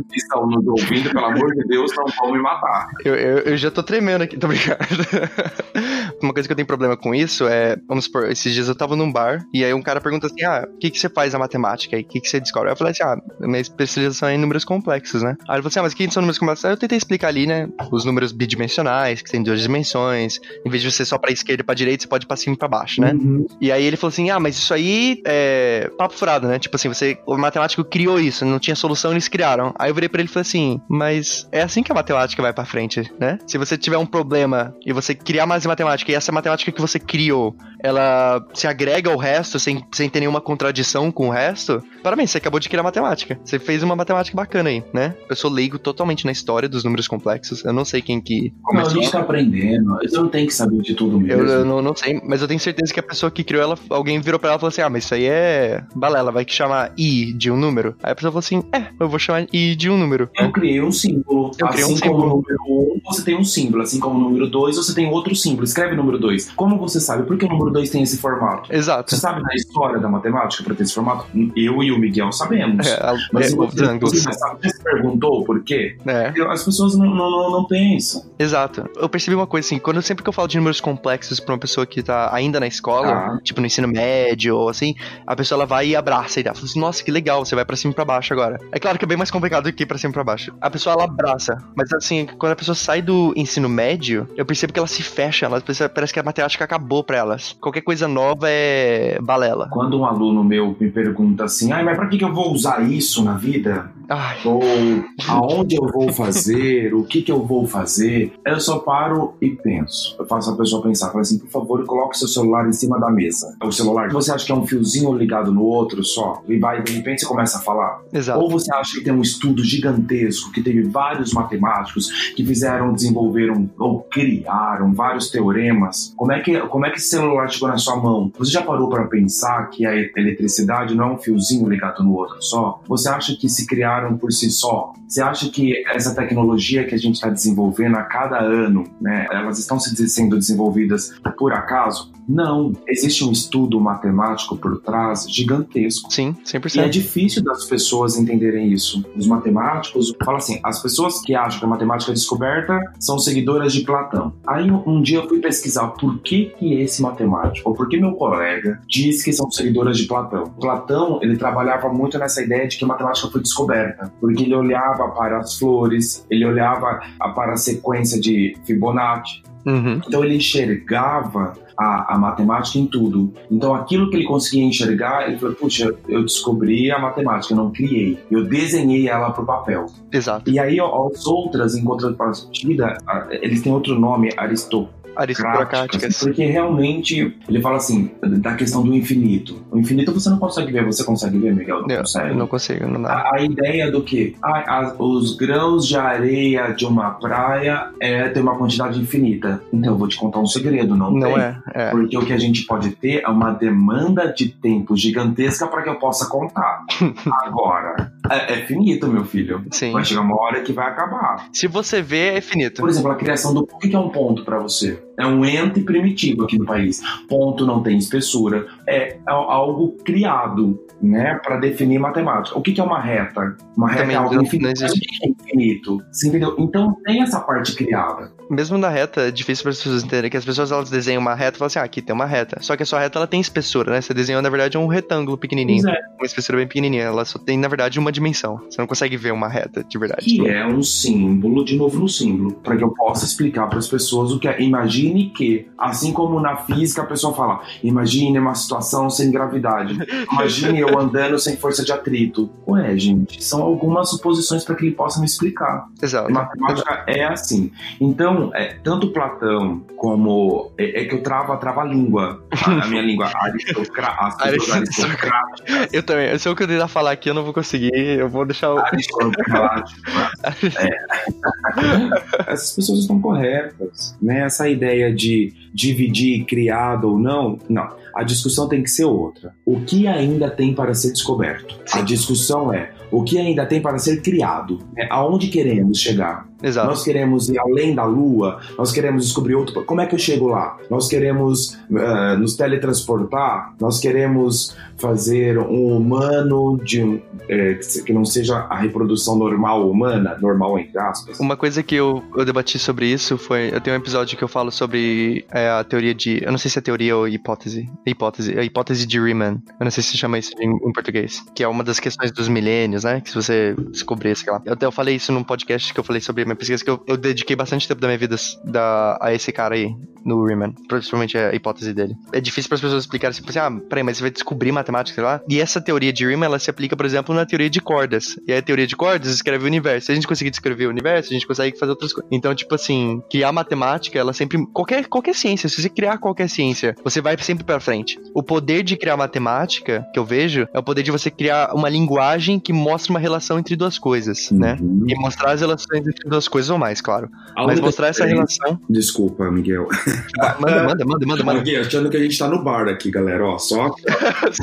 que estão nos ouvindo, pelo amor de Deus, não vão me matar. Eu, eu, eu já tô tremendo aqui, tô brincando. (laughs) Uma coisa que eu tenho problema com isso é, vamos supor, esses dias eu tava num bar e aí um cara pergunta assim, ah, o que que você faz na matemática e o que que você descobre? Aí eu falei assim, ah, minha especialização é em números complexos, né? Aí ele falou assim, ah, mas o que são números complexos? Aí eu tentei explicar ali, né, os números bidimensionais, que tem duas dimensões, em vez de você só pra esquerda e pra direita, você pode ir pra cima e pra baixo, né? Uhum. E aí ele falou assim, ah, mas isso aí é papo furado, né? Tipo assim, você, o matemático criou isso, não tinha solução, eles criaram. Aí eu virei pra ele e falei assim, mas é assim que a matemática vai pra frente, né? Se você tiver um problema e você criar mais matemática e essa matemática que você criou, ela se agrega ao resto sem, sem ter nenhuma contradição com o resto, parabéns, você acabou de criar matemática. Você fez uma matemática bacana aí, né? Eu sou leigo totalmente na história dos números complexos. Eu não sei quem que. Não, a gente tá aprendendo. Você não tem que saber de tudo mesmo. Eu, eu não, não, sei, mas eu tenho certeza que a pessoa que criou ela, alguém virou pra ela e falou assim: ah, mas isso aí é balela, vai que chamar i de um número. Aí a pessoa falou assim: é, eu vou chamar i de um número. Eu criei um símbolo. Eu assim um como símbolo. o número 1, um, você tem um símbolo. Assim como o número 2, você tem outro símbolo. Escreve número 2. Como você sabe? Por que o número 2 tem esse formato? Exato. Você sabe da história da matemática pra ter esse formato? Eu e o Miguel sabemos. É, a, mas é, você, você, você, você perguntou por quê? É. As pessoas não, não, não pensam. Exato. Eu percebi uma coisa assim, quando sempre que eu falo de números complexos pra uma pessoa que tá ainda na escola, ah. tipo no ensino médio ou assim, a pessoa ela vai e abraça e ela fala assim, nossa, que legal, você vai pra cima e pra baixo agora. É claro que é bem mais complicado do que pra cima e pra baixo. A pessoa ela abraça, mas assim, quando a pessoa sai do ensino médio, eu percebo que ela se fecha, ela parece que a matemática acabou pra elas. Qualquer coisa nova é balela. Quando um aluno meu me pergunta assim, ai, mas pra que, que eu vou usar isso na vida? Ai. Ou aonde eu vou fazer, o que que eu vou fazer, eu só paro e penso. Eu faço a pessoa pensar, falo assim, por favor, coloque seu celular em cima da mesa. O celular, você acha que é um fiozinho ligado no outro só? E vai, de repente, você começa a falar. Exato. Ou você acha que tem um estudo gigantesco, que teve vários matemáticos que fizeram, desenvolveram ou criaram vários teoremas. Como é que, como é que esse celular chegou na sua mão? Você já parou para pensar que a eletricidade não é um fiozinho ligado no outro só? Você acha que se criar criaram por si só? Você acha que essa tecnologia que a gente está desenvolvendo a cada ano, né, elas estão sendo desenvolvidas por acaso? Não. Existe um estudo matemático por trás gigantesco. Sim, 100%. E é difícil das pessoas entenderem isso. Os matemáticos falam assim: as pessoas que acham que a matemática é descoberta são seguidoras de Platão. Aí um dia eu fui pesquisar por que, que esse matemático, ou por que meu colega, diz que são seguidoras de Platão. Platão, ele trabalhava muito nessa ideia de que a matemática foi descoberta, porque ele olhava para as flores, ele olhava para a sequência de Fibonacci. Uhum. Então ele enxergava a, a, matemática em tudo. Então, aquilo que ele conseguia enxergar, ele falou: puxa, eu descobri a matemática, não criei. Eu desenhei ela para o papel. Exato. E aí, as outras, em contrapartida, eles têm outro nome, Aristóteles aristocráticas. Porque realmente ele fala assim, da questão do infinito. O infinito você não consegue ver, você consegue ver, Miguel? Não, não consegue. Não consigo, não dá. A, a ideia do que ah, os grãos de areia de uma praia é ter uma quantidade infinita. Então eu vou te contar um segredo, não, não tem. É, é. Porque o que a gente pode ter é uma demanda de tempo gigantesca para que eu possa contar. (laughs) Agora, é, é, finito, meu filho. Sim. Vai chegar uma hora que vai acabar. Se você vê, é finito. Por exemplo, a criação do. O que é um ponto para você? É um ente primitivo aqui no país. Ponto não tem espessura. É algo criado, né, para definir matemática. O que é uma reta? Uma reta Também é algo infinito. Não existe. É infinito. Você entendeu? Então tem essa parte criada mesmo na reta, é difícil para as pessoas entenderem que as pessoas elas desenham uma reta e falam assim: ah, aqui tem uma reta. Só que a sua reta ela tem espessura, né? Você desenhou, na verdade, um retângulo pequenininho. É. Uma espessura bem pequenininha. Ela só tem, na verdade, uma dimensão. Você não consegue ver uma reta de verdade. Que é um símbolo, de novo no símbolo, para que eu possa explicar para as pessoas o que é. Imagine que, assim como na física a pessoa fala: imagine uma situação sem gravidade. Imagine eu andando sem força de atrito. Ué, gente, são algumas suposições para que ele possa me explicar. Exato. A matemática é assim. Então, é, tanto Platão como. É, é, que eu travo, trava a língua. A, a minha língua (laughs) aristocrática. eu também. Que eu tentar falar aqui, eu não vou conseguir. Eu vou deixar o. (laughs) é. (laughs) Essas pessoas estão corretas. Né? Essa ideia de dividir criado ou não, não. A discussão tem que ser outra. O que ainda tem para ser descoberto? A discussão é o que ainda tem para ser criado. É, aonde queremos chegar? Exato. Nós queremos ir além da Lua, nós queremos descobrir outro. Como é que eu chego lá? Nós queremos uh, nos teletransportar, nós queremos fazer um humano de, é, que não seja a reprodução normal humana, normal entre aspas. Uma coisa que eu, eu debati sobre isso foi. Eu tenho um episódio que eu falo sobre é, a teoria de. Eu não sei se é teoria ou hipótese. Hipótese. A hipótese de Riemann. Eu não sei se chama isso em, em português. Que é uma das questões dos milênios, né? Que se você descobrir, sei lá. Eu, eu falei isso num podcast que eu falei sobre minha pesquisa, que eu, eu dediquei bastante tempo da minha vida da, a esse cara aí, no Riemann. Principalmente a hipótese dele. É difícil para as pessoas explicarem assim, assim, ah, peraí, mas você vai descobrir matemática, sei lá. E essa teoria de Riemann, ela se aplica, por exemplo, na teoria de cordas. E a teoria de cordas escreve o universo. Se a gente conseguir descrever o universo, a gente consegue fazer outras coisas. Então, tipo assim, que a matemática, ela sempre. Qualquer, qualquer ciência, se você criar qualquer ciência, você vai sempre para frente. O poder de criar matemática, que eu vejo, é o poder de você criar uma linguagem que mostra uma relação entre duas coisas, né? uhum. né? E mostrar as relações entre duas coisas ou mais, claro. A Mas mostrar essa relação. Desculpa, Miguel. Manda, manda, manda, manda. manda. Aqui, achando que a gente tá no bar aqui, galera. Ó, só,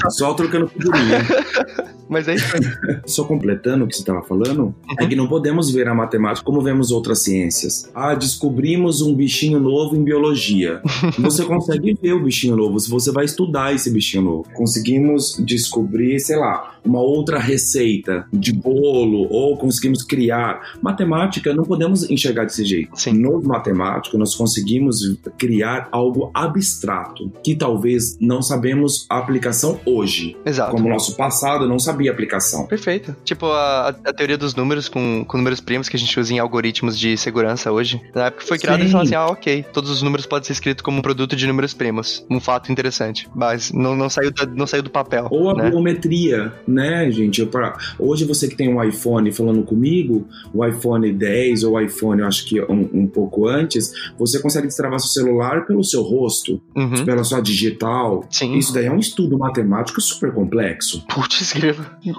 só trocando figurinha. (laughs) Mas é isso aí. Só completando o que você estava falando, uhum. é que não podemos ver a matemática como vemos outras ciências. Ah, descobrimos um bichinho novo em biologia. (laughs) você consegue ver o bichinho novo se você vai estudar esse bichinho novo. Conseguimos descobrir, sei lá, uma outra receita de bolo ou conseguimos criar. Matemática não podemos enxergar desse jeito. Sim. No matemático, nós conseguimos criar algo abstrato que talvez não sabemos a aplicação hoje. Exato. Como o nosso passado não sabia a aplicação. Perfeito. Tipo a, a teoria dos números com, com números primos que a gente usa em algoritmos de segurança hoje. Na época foi criada e falou assim: ah, ok, todos os números podem ser escritos como um produto de números primos. Um fato interessante. Mas não, não, saiu, da, não saiu do papel. Ou a né? biometria, né, gente? Eu, pra... Hoje você que tem um iPhone falando comigo, o iPhone 10 ou o iPhone, eu acho que um, um pouco antes, você consegue destravar seu celular pelo seu rosto, uhum. pela sua digital. Sim. Isso daí é um estudo matemático super complexo. Putz.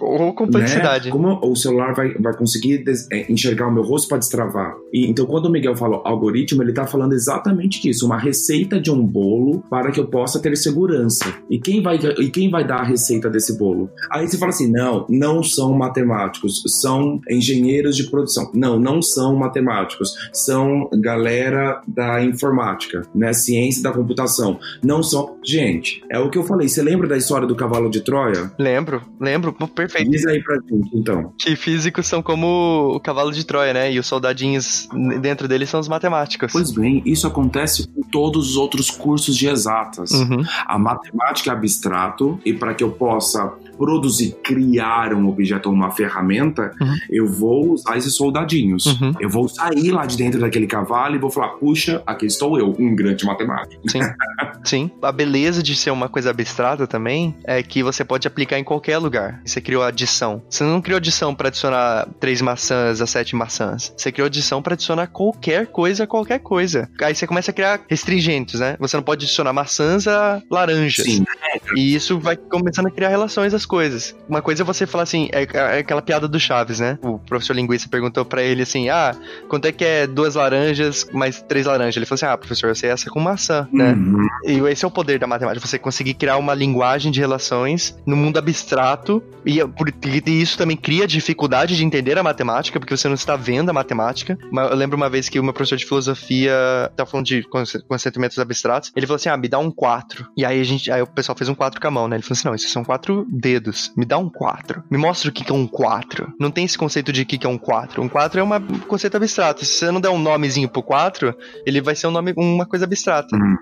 Ou complexidade. Né? Como o celular vai, vai conseguir é, enxergar o meu rosto para destravar? E, então, quando o Miguel falou algoritmo, ele tá falando exatamente disso. Uma receita de um bolo para que eu possa ter segurança. E quem vai, e quem vai dar a receita desse bolo? Aí você fala assim: não, não são matemáticos, são engenheiros de produção. Não, não são matemáticos, são galera da informática, né? Ciência da computação. Não são. Gente, é o que eu falei. Você lembra da história do cavalo de Troia? Lembro, lembro. Perfeito. Diz aí pra gente, então. Que físicos são como o cavalo de Troia, né? E os soldadinhos dentro deles são os matemáticos. Pois bem, isso acontece com todos os outros cursos de exatas. Uhum. A matemática é abstrato, e para que eu possa produzir, criar um objeto ou uma ferramenta, uhum. eu vou usar esses soldadinhos. Uhum. Eu vou sair lá de dentro daquele cavalo e vou falar, puxa, aqui estou eu, um grande matemático. Sim. (laughs) Sim. A beleza de ser uma coisa abstrata também é que você pode aplicar em qualquer lugar. Você criou adição. Você não criou adição para adicionar três maçãs a sete maçãs. Você criou adição para adicionar qualquer coisa a qualquer coisa. Aí você começa a criar restringentes, né? Você não pode adicionar maçãs a laranjas. Sim. E isso vai começando a criar relações às coisas. Uma coisa é você falar assim, é, é aquela piada do Chaves, né? O professor linguista perguntou para ele assim: ah, quanto é que é duas laranjas mais três laranjas? Ele falou assim: ah, professor, eu sei essa com maçã, né? Uhum. E esse é o poder da matemática, você conseguir criar uma linguagem de relações no mundo abstrato. E, e isso também cria dificuldade de entender a matemática, porque você não está vendo a matemática. Eu lembro uma vez que o meu professor de filosofia tava falando de consentimentos abstratos. Ele falou assim: ah, me dá um 4. E aí a gente, aí o pessoal fez um 4 com a mão, né? Ele falou assim: não, isso são quatro dedos. Me dá um 4. Me mostra o que é um 4. Não tem esse conceito de que é um 4. Um 4 é um conceito abstrato. Se você não der um nomezinho pro 4, ele vai ser um nome, uma coisa abstrata. Uhum.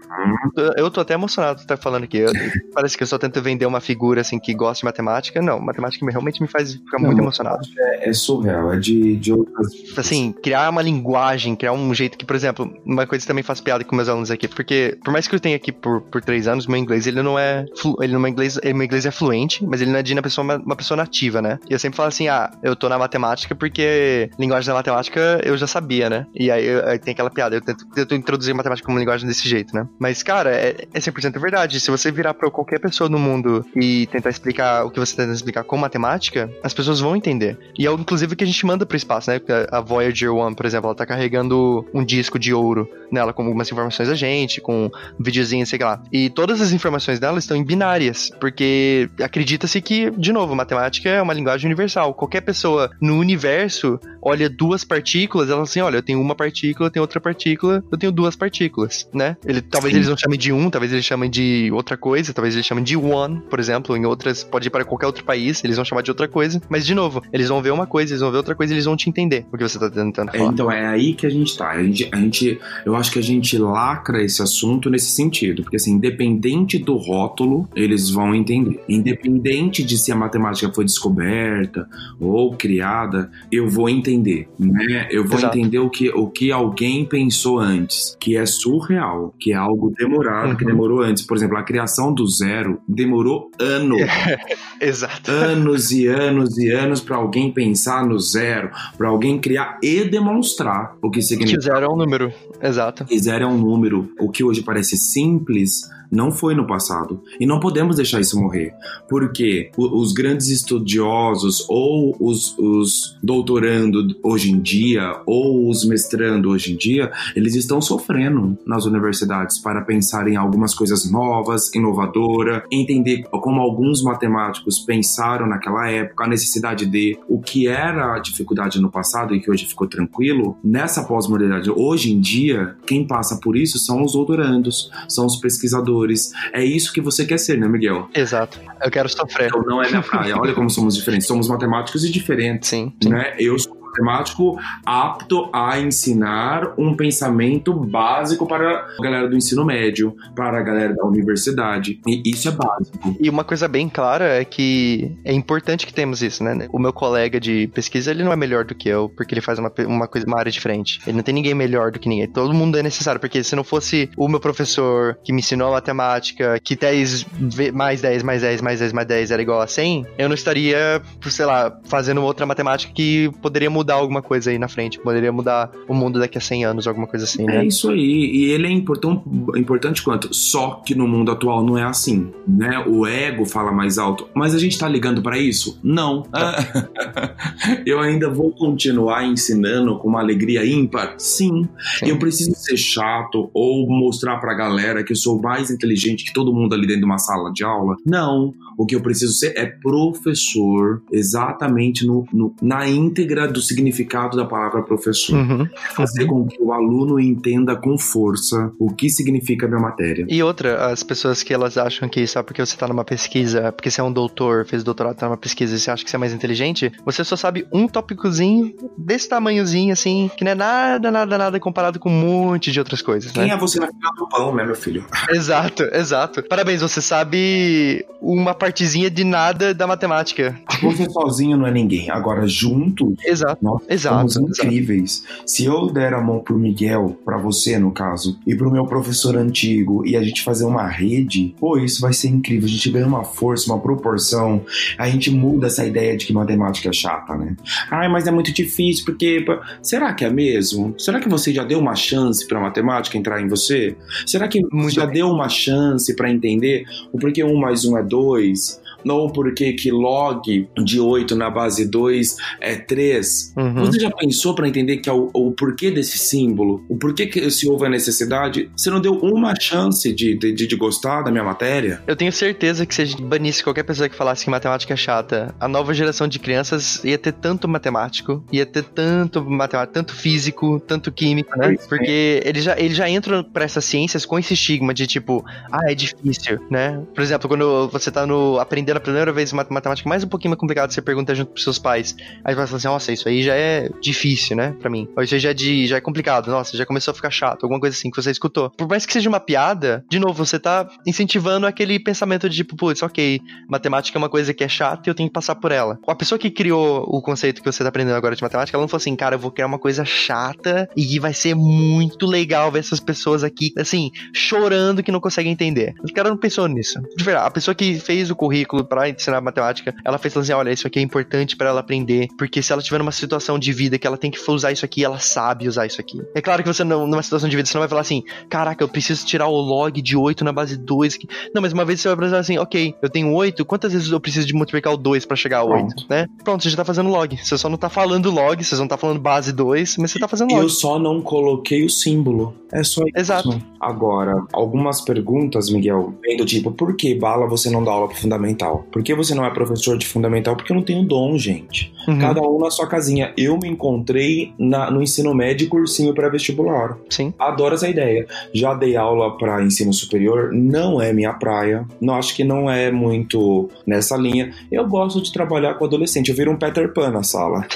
Eu tô até emocionado de estar falando aqui. Eu, parece que eu só tento vender uma figura assim que gosta de matemática. Não, matemática realmente me faz ficar não, muito emocionado. É, é, surreal, é de, de outras. Assim, criar uma linguagem, criar um jeito que, por exemplo, uma coisa que também faz piada com meus alunos aqui, porque por mais que eu tenha aqui por, por três anos, meu inglês ele não é. Ele não é inglês, ele, meu inglês é fluente, mas ele não é uma pessoa, uma, pessoa nativa, né? E eu sempre falo assim, ah, eu tô na matemática porque linguagem da matemática eu já sabia, né? E aí, aí tem aquela piada, eu tento, tento introduzir matemática como linguagem desse jeito, né? Mas, cara, é, é 100% verdade. Se você virar pra qualquer pessoa no mundo e tentar explicar o que você tenta explicar com matemática, as pessoas vão entender. E é inclusive que a gente manda pro espaço, né? A Voyager 1, por exemplo, ela tá carregando um disco de ouro nela com algumas informações da gente, com um videozinho, sei lá. E todas as informações dela estão em binárias, porque acredita-se que, de novo, matemática é uma linguagem universal. Qualquer pessoa no universo olha duas partículas, ela assim, olha, eu tenho uma partícula, eu tenho outra partícula, eu tenho duas partículas, né? Ele, talvez Sim. eles não chamem de um, talvez eles chamem de outra coisa, talvez eles chamem de one, por exemplo, em outras, pode ir para qualquer outro país, eles vão chamar de outra coisa, mas de novo, eles vão ver uma coisa, eles vão ver outra coisa, eles vão te entender o que você tá tentando falar. É, então é aí que a gente tá. A gente, a gente, eu acho que a gente lacra esse assunto nesse sentido, porque assim, independente do rótulo, eles vão entender. Independente de se a matemática foi descoberta ou criada, eu vou entender, né? Eu vou Exato. entender o que, o que alguém pensou antes, que é surreal, que é algo demorado, uhum. que demorou antes. Por exemplo, a criação do zero demorou anos. (laughs) Exato. Anos e anos e anos para alguém pensar no zero, para alguém criar e demonstrar o que significa. Que zero é um número. Exato. Que zero é um número. O que hoje parece simples não foi no passado. E não podemos deixar isso morrer. Porque os grandes estudiosos, ou os, os doutorando hoje em dia, ou os mestrando hoje em dia, eles estão sofrendo nas universidades para pensar em algumas coisas novas, inovadoras, entender como alguns matemáticos pensaram naquela época, a necessidade de o que era a dificuldade no passado e que hoje ficou tranquilo. Nessa pós-modernidade, hoje em dia, quem passa por isso são os doutorandos, são os pesquisadores é isso que você quer ser, né, Miguel? Exato. Eu quero sofrer. Então não é minha praia. Olha como somos diferentes. Somos matemáticos e diferentes. Sim. sim. Né? Eu sou matemático apto a ensinar um pensamento básico para a galera do ensino médio, para a galera da universidade. E isso é básico. E uma coisa bem clara é que é importante que temos isso, né? O meu colega de pesquisa, ele não é melhor do que eu, porque ele faz uma, uma, coisa, uma área diferente. Ele não tem ninguém melhor do que ninguém. Todo mundo é necessário, porque se não fosse o meu professor que me ensinou a matemática, que 10 mais 10 mais 10 mais 10 mais 10 era igual a 100, eu não estaria, sei lá, fazendo outra matemática que poderia mudar mudar alguma coisa aí na frente, poderia mudar o mundo daqui a 100 anos, alguma coisa assim, né? É isso aí, e ele é importante, importante quanto? Só que no mundo atual não é assim, né? O ego fala mais alto, mas a gente tá ligando para isso? Não. (laughs) eu ainda vou continuar ensinando com uma alegria ímpar? Sim. Sim. Eu preciso ser chato ou mostrar pra galera que eu sou mais inteligente que todo mundo ali dentro de uma sala de aula? Não. O que eu preciso ser é professor, exatamente no, no na íntegra do significado da palavra professor. Uhum. Fazer com que o aluno entenda com força o que significa a minha matéria. E outra, as pessoas que elas acham que só porque você está numa pesquisa, porque você é um doutor, fez doutorado, tá numa pesquisa e você acha que você é mais inteligente, você só sabe um tópicozinho desse tamanhozinho, assim, que não é nada, nada, nada comparado com um monte de outras coisas. Quem né? é você na final do pão, né, meu filho? Exato, (laughs) exato. Parabéns, você sabe uma partezinha de nada da matemática. Você sozinho não é ninguém. Agora, juntos, exato, nós exato, somos incríveis. Exato. Se eu der a mão pro Miguel, para você no caso, e pro meu professor antigo, e a gente fazer uma rede, pô, isso vai ser incrível. A gente ganha uma força, uma proporção. A gente muda essa ideia de que matemática é chata, né? Ai, mas é muito difícil, porque. Será que é mesmo? Será que você já deu uma chance pra matemática entrar em você? Será que muito já bem. deu uma chance para entender o porquê um mais um é dois? vocês ou porque que log de 8 na base 2 é 3. Uhum. Você já pensou para entender que é o, o, porquê desse símbolo? O porquê que se houve a necessidade? Você não deu uma chance de, de, de gostar da minha matéria? Eu tenho certeza que se a gente banisse qualquer pessoa que falasse que matemática é chata, a nova geração de crianças ia ter tanto matemático, ia ter tanto matemático, tanto físico, tanto químico, né? Porque eles já, eles já entram para essas ciências com esse estigma de tipo, ah, é difícil, né? Por exemplo, quando você tá no aprendendo a primeira vez matemática mais um pouquinho mais complicado, você pergunta junto pros seus pais. Aí você fala assim, nossa, isso aí já é difícil, né, pra mim. Ou isso aí já é, de, já é complicado, nossa, já começou a ficar chato, alguma coisa assim que você escutou. Por mais que seja uma piada, de novo, você tá incentivando aquele pensamento de tipo, putz, ok, matemática é uma coisa que é chata e eu tenho que passar por ela. A pessoa que criou o conceito que você tá aprendendo agora de matemática, ela não falou assim, cara, eu vou criar uma coisa chata e vai ser muito legal ver essas pessoas aqui, assim, chorando que não conseguem entender. O cara não pensou nisso. De verdade, a pessoa que fez o currículo para ensinar matemática, ela fez assim: olha, isso aqui é importante para ela aprender, porque se ela tiver numa situação de vida que ela tem que usar isso aqui, ela sabe usar isso aqui. É claro que você não, numa situação de vida, você não vai falar assim: caraca, eu preciso tirar o log de 8 na base 2. Não, mas uma vez você vai pensar assim: ok, eu tenho 8, quantas vezes eu preciso de multiplicar o 2 para chegar a 8, Pronto. né? Pronto, você já tá fazendo log. Você só não tá falando log, você não tá falando base 2, mas você tá fazendo log. Eu só não coloquei o símbolo. É só isso. Exato. Agora, algumas perguntas, Miguel, vem do tipo: por que bala você não dá aula pro fundamental? Por que você não é professor de fundamental? Porque eu não tenho dom, gente. Uhum. Cada um na sua casinha. Eu me encontrei na, no ensino médio cursinho pré-vestibular. Sim. Adoro essa ideia. Já dei aula para ensino superior, não é minha praia. Não acho que não é muito nessa linha. Eu gosto de trabalhar com adolescente. Eu viro um Peter Pan na sala.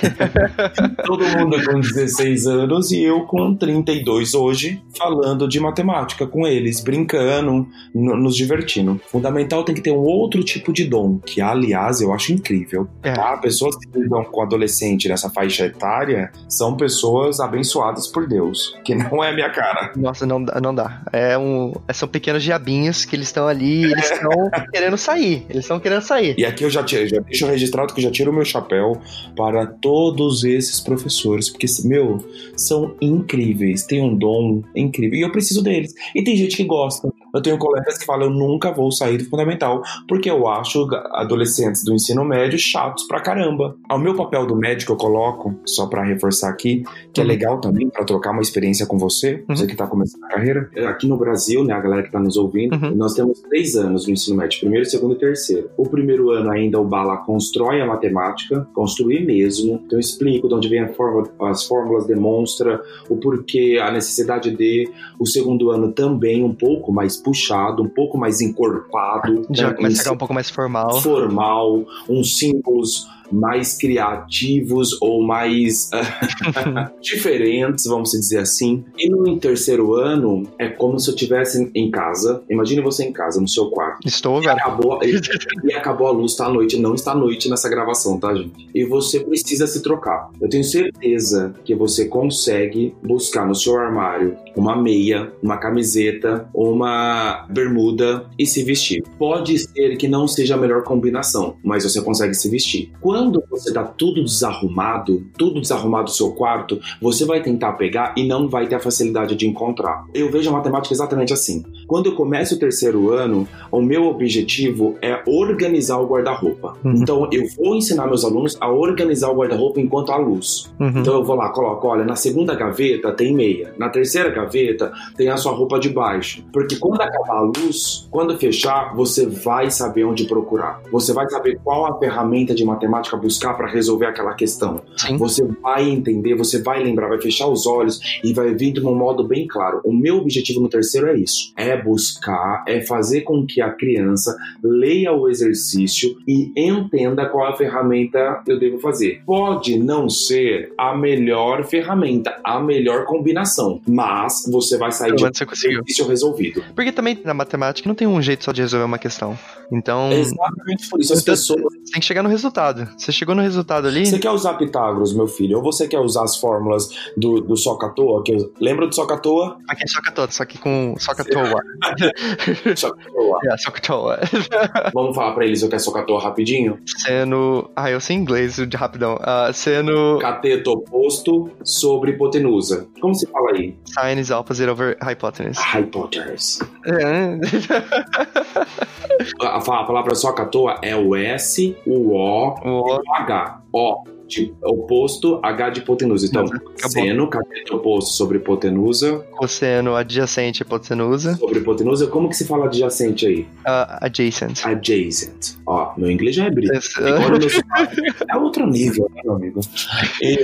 (laughs) Todo mundo com 16 anos e eu com 32 hoje, falando de matemática com eles, brincando, nos divertindo. Fundamental tem que ter um outro tipo de dom, que aliás eu acho incrível. É. Tá? Pessoas que lidam com adolescente nessa faixa etária são pessoas abençoadas por Deus, que não é minha cara. Nossa, não, não dá. É um, são pequenos diabinhos que eles estão ali, eles estão (laughs) querendo sair. Eles estão querendo sair. E aqui eu já, já deixo registrado que eu já tiro o meu chapéu para todos esses professores, porque, meu, são incríveis, têm um dom incrível. E eu preciso deles. E tem gente que gosta. Eu tenho colegas que falam, eu nunca vou sair do fundamental, porque eu acho adolescentes do ensino médio chatos pra caramba. Ao meu papel do médico eu coloco, só para reforçar aqui, que é uhum. é legal também para trocar uma experiência com você, uhum. você que tá começando a carreira. Aqui no Brasil, né, a galera que tá nos ouvindo, uhum. nós temos três anos no ensino médio, primeiro, segundo e terceiro. O primeiro ano ainda o Bala constrói a matemática, construir mesmo, então eu explico de onde vem fórmula, as fórmulas, demonstra o porquê, a necessidade de. O segundo ano também um pouco mais puxado, um pouco mais encorpado. Já né? começa a ficar um pouco mais formal. Formal, uns símbolos mais criativos ou mais (laughs) (laughs) diferentes, vamos dizer assim. E no terceiro ano, é como se eu estivesse em casa. Imagine você em casa, no seu quarto. Estou, velho. Acabou, e, (laughs) e, acabou a luz, tá à noite. Não está à noite nessa gravação, tá, gente? E você precisa se trocar. Eu tenho certeza que você consegue buscar no seu armário uma meia, uma camiseta, uma uma bermuda e se vestir. Pode ser que não seja a melhor combinação, mas você consegue se vestir. Quando você tá tudo desarrumado, tudo desarrumado no seu quarto, você vai tentar pegar e não vai ter a facilidade de encontrar. Eu vejo a matemática exatamente assim. Quando eu começo o terceiro ano, o meu objetivo é organizar o guarda-roupa. Uhum. Então eu vou ensinar meus alunos a organizar o guarda-roupa enquanto há luz. Uhum. Então eu vou lá, coloco, olha, na segunda gaveta tem meia, na terceira gaveta tem a sua roupa de baixo. Porque quando acabar a luz, quando fechar, você vai saber onde procurar. Você vai saber qual a ferramenta de matemática buscar para resolver aquela questão. Sim. Você vai entender, você vai lembrar, vai fechar os olhos e vai vir de um modo bem claro. O meu objetivo no terceiro é isso: é buscar, é fazer com que a criança leia o exercício e entenda qual a ferramenta eu devo fazer. Pode não ser a melhor ferramenta, a melhor combinação, mas você vai sair de um exercício resolvido. Porque também na matemática não tem um jeito só de resolver uma questão. Então. É exatamente por isso. As então, pessoas. Você tem que chegar no resultado. Você chegou no resultado ali. Você quer usar Pitágoras, meu filho? Ou você quer usar as fórmulas do, do Socatoa? Que Lembra do Socatoa? Aqui é Socatoa, só que com Socatoa. (laughs) Socatoa. É, Socatoa. (laughs) Vamos falar pra eles o que é Socatoa rapidinho? Sendo. Ah, eu sei inglês de rapidão. Uh, sendo. Cateto oposto sobre hipotenusa. Como se fala aí? Sign is opposite over hypotenuse. Hypotenuse. É. (laughs) a, a palavra Socatoa é o S, o O, o, o H. O de oposto, H de hipotenusa. Então, Acabou. seno, cateto oposto sobre hipotenusa. Cosseno adjacente hipotenusa. Sobre hipotenusa. Como que se fala adjacente aí? Uh, adjacent. Adjacent. Ó, meu inglês já é brilho. é outro nível, né, meu amigo? E,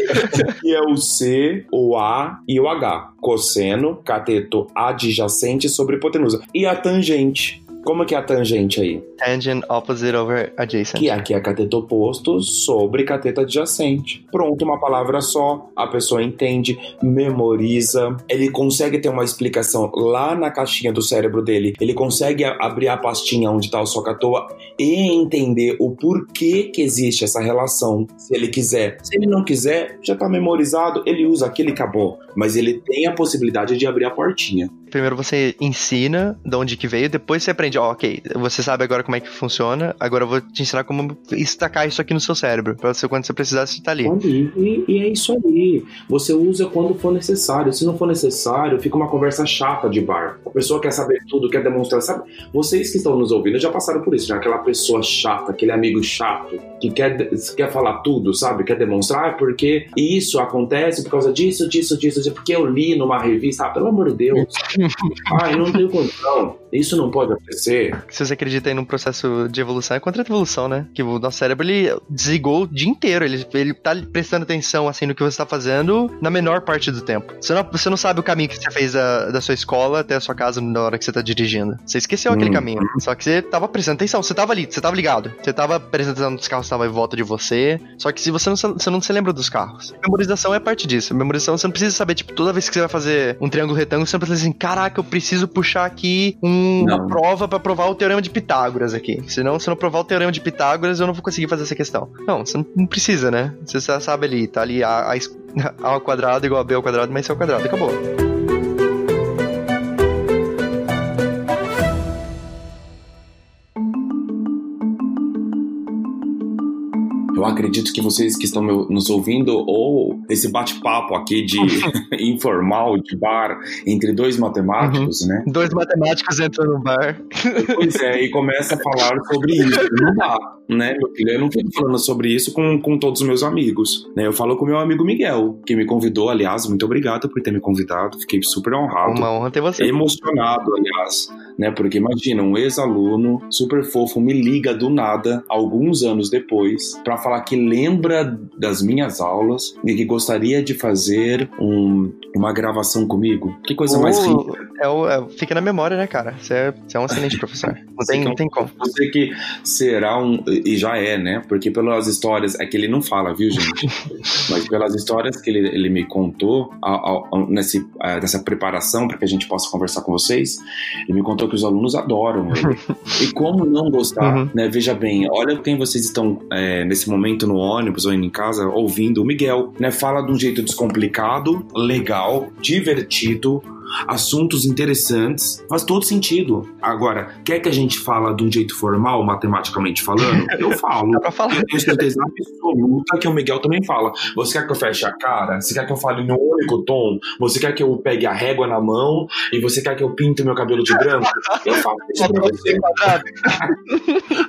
e é o C, o A e o H. Cosseno, cateto adjacente sobre hipotenusa. E a tangente como que é a tangente aí? Tangent opposite over adjacent. Que aqui é cateto oposto sobre cateto adjacente. Pronto, uma palavra só, a pessoa entende, memoriza, ele consegue ter uma explicação lá na caixinha do cérebro dele, ele consegue abrir a pastinha onde está o socatoa e entender o porquê que existe essa relação, se ele quiser. Se ele não quiser, já está memorizado, ele usa aquele acabou. Mas ele tem a possibilidade de abrir a portinha. Primeiro você ensina de onde que veio, depois você aprende, ó, oh, ok, você sabe agora como é que funciona, agora eu vou te ensinar como estacar isso aqui no seu cérebro, pra você, quando você precisar, você tá ali. E, e é isso aí. Você usa quando for necessário. Se não for necessário, fica uma conversa chata de bar. A pessoa quer saber tudo, quer demonstrar, sabe? Vocês que estão nos ouvindo já passaram por isso, já aquela pessoa chata, aquele amigo chato, que quer, quer falar tudo, sabe? Quer demonstrar, porque isso acontece por causa disso, disso, disso, porque eu li numa revista. Ah, pelo amor de Deus. (laughs) Ai, não tenho condição. Isso não pode acontecer. Se você acredita em um processo de evolução, é contra a evolução, né? Que o nosso cérebro, ele desligou o dia inteiro. Ele, ele tá prestando atenção, assim, no que você tá fazendo na menor parte do tempo. Você não, você não sabe o caminho que você fez da, da sua escola até a sua casa na hora que você tá dirigindo. Você esqueceu hum. aquele caminho. Só que você tava prestando atenção. Você tava ali, você tava ligado. Você tava prestando atenção nos carros que estavam em volta de você. Só que se você não, você não se lembra dos carros. Memorização é parte disso. Memorização, você não precisa saber, tipo, toda vez que você vai fazer um triângulo retângulo, você não precisa assim, caraca, eu preciso puxar aqui um, uma prova para provar o teorema de Pitágoras aqui. Senão, se eu não provar o teorema de Pitágoras, eu não vou conseguir fazer essa questão. Não, você não precisa, né? Você já sabe ali, tá ali A, a, a ao quadrado igual a B ao quadrado, mais C ao quadrado, acabou. Acredito que vocês que estão nos ouvindo, ou esse bate-papo aqui de (laughs) informal, de bar, entre dois matemáticos, uhum. né? Dois matemáticos entram no bar. Pois é, e começa a falar sobre isso. Não dá, né? Eu não fico falando sobre isso com, com todos os meus amigos. Né? Eu falo com meu amigo Miguel, que me convidou, aliás, muito obrigado por ter me convidado. Fiquei super honrado. Uma honra ter você. Emocionado, aliás, né? Porque imagina, um ex-aluno super fofo me liga do nada, alguns anos depois, para falar que lembra das minhas aulas e que gostaria de fazer um, uma gravação comigo. Que coisa mais rica. É, o, é, fica na memória, né, cara? Você é, você é um excelente professor. (laughs) Não tem, não tem como. Você que será um. E já é, né? Porque pelas histórias. É que ele não fala, viu, gente? (laughs) Mas pelas histórias que ele, ele me contou ao, ao, nesse, é, nessa preparação para que a gente possa conversar com vocês, ele me contou que os alunos adoram ele. (laughs) e como não gostar, uhum. né? Veja bem, olha quem vocês estão é, nesse momento no ônibus ou em casa ouvindo o Miguel, né? Fala de um jeito descomplicado, legal, divertido, assuntos interessantes, faz todo sentido. Agora, quer que a gente fala de um jeito formal, matematicamente falando? (laughs) Eu falo. Dá pra falar. Eu tenho certeza absoluta que o Miguel também fala. Você quer que eu feche a cara? Você quer que eu fale no único tom? Você quer que eu pegue a régua na mão? E você quer que eu pinte meu cabelo de branco? Eu falo isso pra você.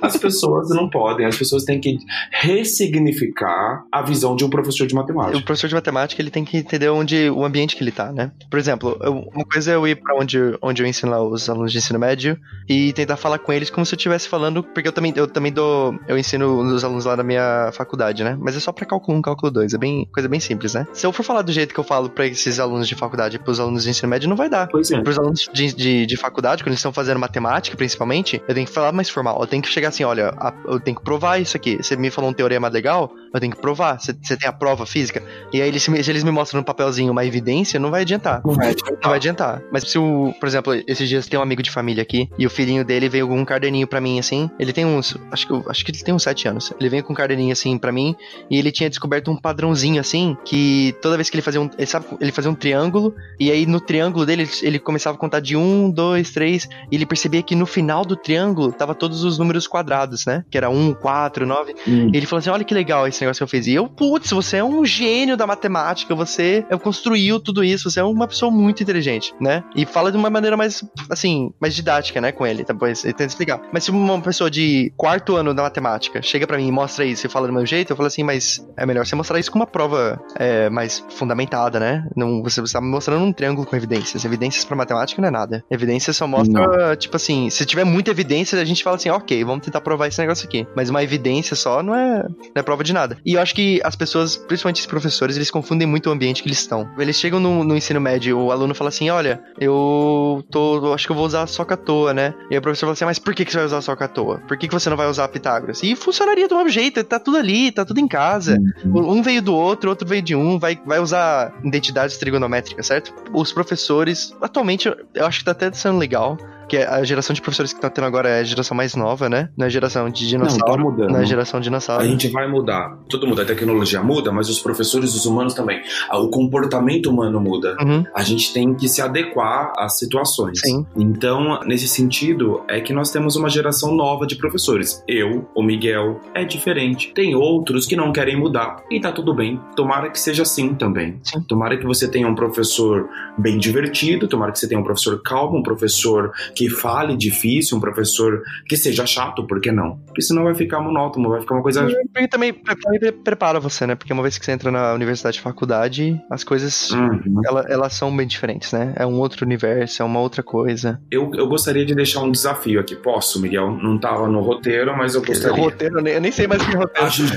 (laughs) As pessoas não podem, as pessoas têm que ressignificar a visão de um professor de matemática. O professor de matemática, ele tem que entender onde o ambiente que ele tá, né? Por exemplo, eu, uma coisa é eu ir para onde, onde eu ensino lá os alunos de ensino médio e tentar falar com eles como se eu estivesse falando, porque eu também, eu também dou, eu ensino os alunos lá da minha faculdade, né? Mas é só para cálculo 1, cálculo 2, é bem, coisa bem simples, né? Se eu for falar do jeito que eu falo para esses alunos de faculdade e pros alunos de ensino médio, não vai dar. Pois é. Pros alunos de, de, de faculdade, quando eles estão fazendo matemática, principalmente, eu tenho que falar mais formal. Eu tenho que chegar assim, olha, eu tenho que provar isso aqui. Você me falou um teorema legal, eu tenho que provar. Você, você tem a prova física. E aí, eles, se eles me mostram no papelzinho uma evidência, não vai adiantar. Não vai adiantar. Não vai adiantar. Mas se o, por exemplo, esses dias tem um amigo de família aqui, e o filhinho dele veio com um caderninho pra mim, assim. Ele tem uns, acho que, acho que ele tem uns sete anos. Ele veio com um caderninho, assim, pra mim, e ele tinha descoberto um padrãozinho, assim, que toda vez que ele fazia um, ele sabe, ele fazia um triângulo, e aí no triângulo dele, ele começava a contar de um, dois, três, e ele percebia que no final do triângulo tava todos os números quadrados, né? Que era um, quatro, nove. Hum. E ele falou assim, olha que legal esse negócio que eu fiz. E eu, putz, você é um gênio da matemática, você construiu tudo isso, você é uma pessoa muito inteligente, né? E fala de uma maneira mais, assim, mais didática, né, com ele, depois ele tenta explicar. Mas se uma pessoa de quarto ano da matemática chega para mim e mostra isso e fala do meu jeito, eu falo assim, mas é melhor você mostrar isso com uma prova é, mais fundamentada, né? Não, você está mostrando um triângulo com evidências. Evidências para matemática não é nada. Evidências só mostra, não. tipo assim, se tiver muita evidência, a gente fala assim, ok, vamos tentar provar esse negócio aqui. Mas uma evidência só não é, não é prova de nada. E eu acho que as pessoas, principalmente os professores, eles confundem muito o ambiente que eles estão. Eles chegam no, no ensino médio, o aluno fala assim: olha, eu tô. Acho que eu vou usar a soca à toa, né? E o professor fala assim: mas por que, que você vai usar a soca à toa? Por que, que você não vai usar Pitágoras? E funcionaria do mesmo jeito, tá tudo ali, tá tudo em casa. Uhum. Um veio do outro, outro veio de um, vai, vai usar identidades trigonométricas, certo? Os professores, atualmente, eu acho que tá até sendo legal que a geração de professores que tá tendo agora é a geração mais nova, né? Não é a geração de dinossauro. Não, tá mudando. Não é a geração dinossauro. A gente vai mudar. Tudo muda. A tecnologia muda, mas os professores, os humanos também. O comportamento humano muda. Uhum. A gente tem que se adequar às situações. Sim. Então, nesse sentido, é que nós temos uma geração nova de professores. Eu, o Miguel, é diferente. Tem outros que não querem mudar. E tá tudo bem. Tomara que seja assim também. Sim. Tomara que você tenha um professor bem divertido, tomara que você tenha um professor calmo, um professor que fale difícil, um professor que seja chato, por que não? Porque senão vai ficar monótono, vai ficar uma coisa. E também, também prepara você, né? Porque uma vez que você entra na universidade faculdade, as coisas uhum. elas, elas são bem diferentes, né? É um outro universo, é uma outra coisa. Eu, eu gostaria de deixar um desafio aqui. Posso, Miguel? Não tava no roteiro, mas eu gostaria. Roteiro, eu nem sei mais o que é roteiro. A gente,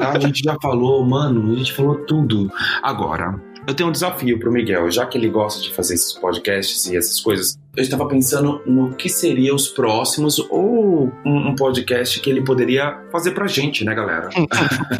a gente já falou, mano, a gente falou tudo. Agora, eu tenho um desafio pro Miguel, já que ele gosta de fazer esses podcasts e essas coisas. Eu estava pensando no que seria os próximos ou um, um podcast que ele poderia fazer pra gente, né, galera?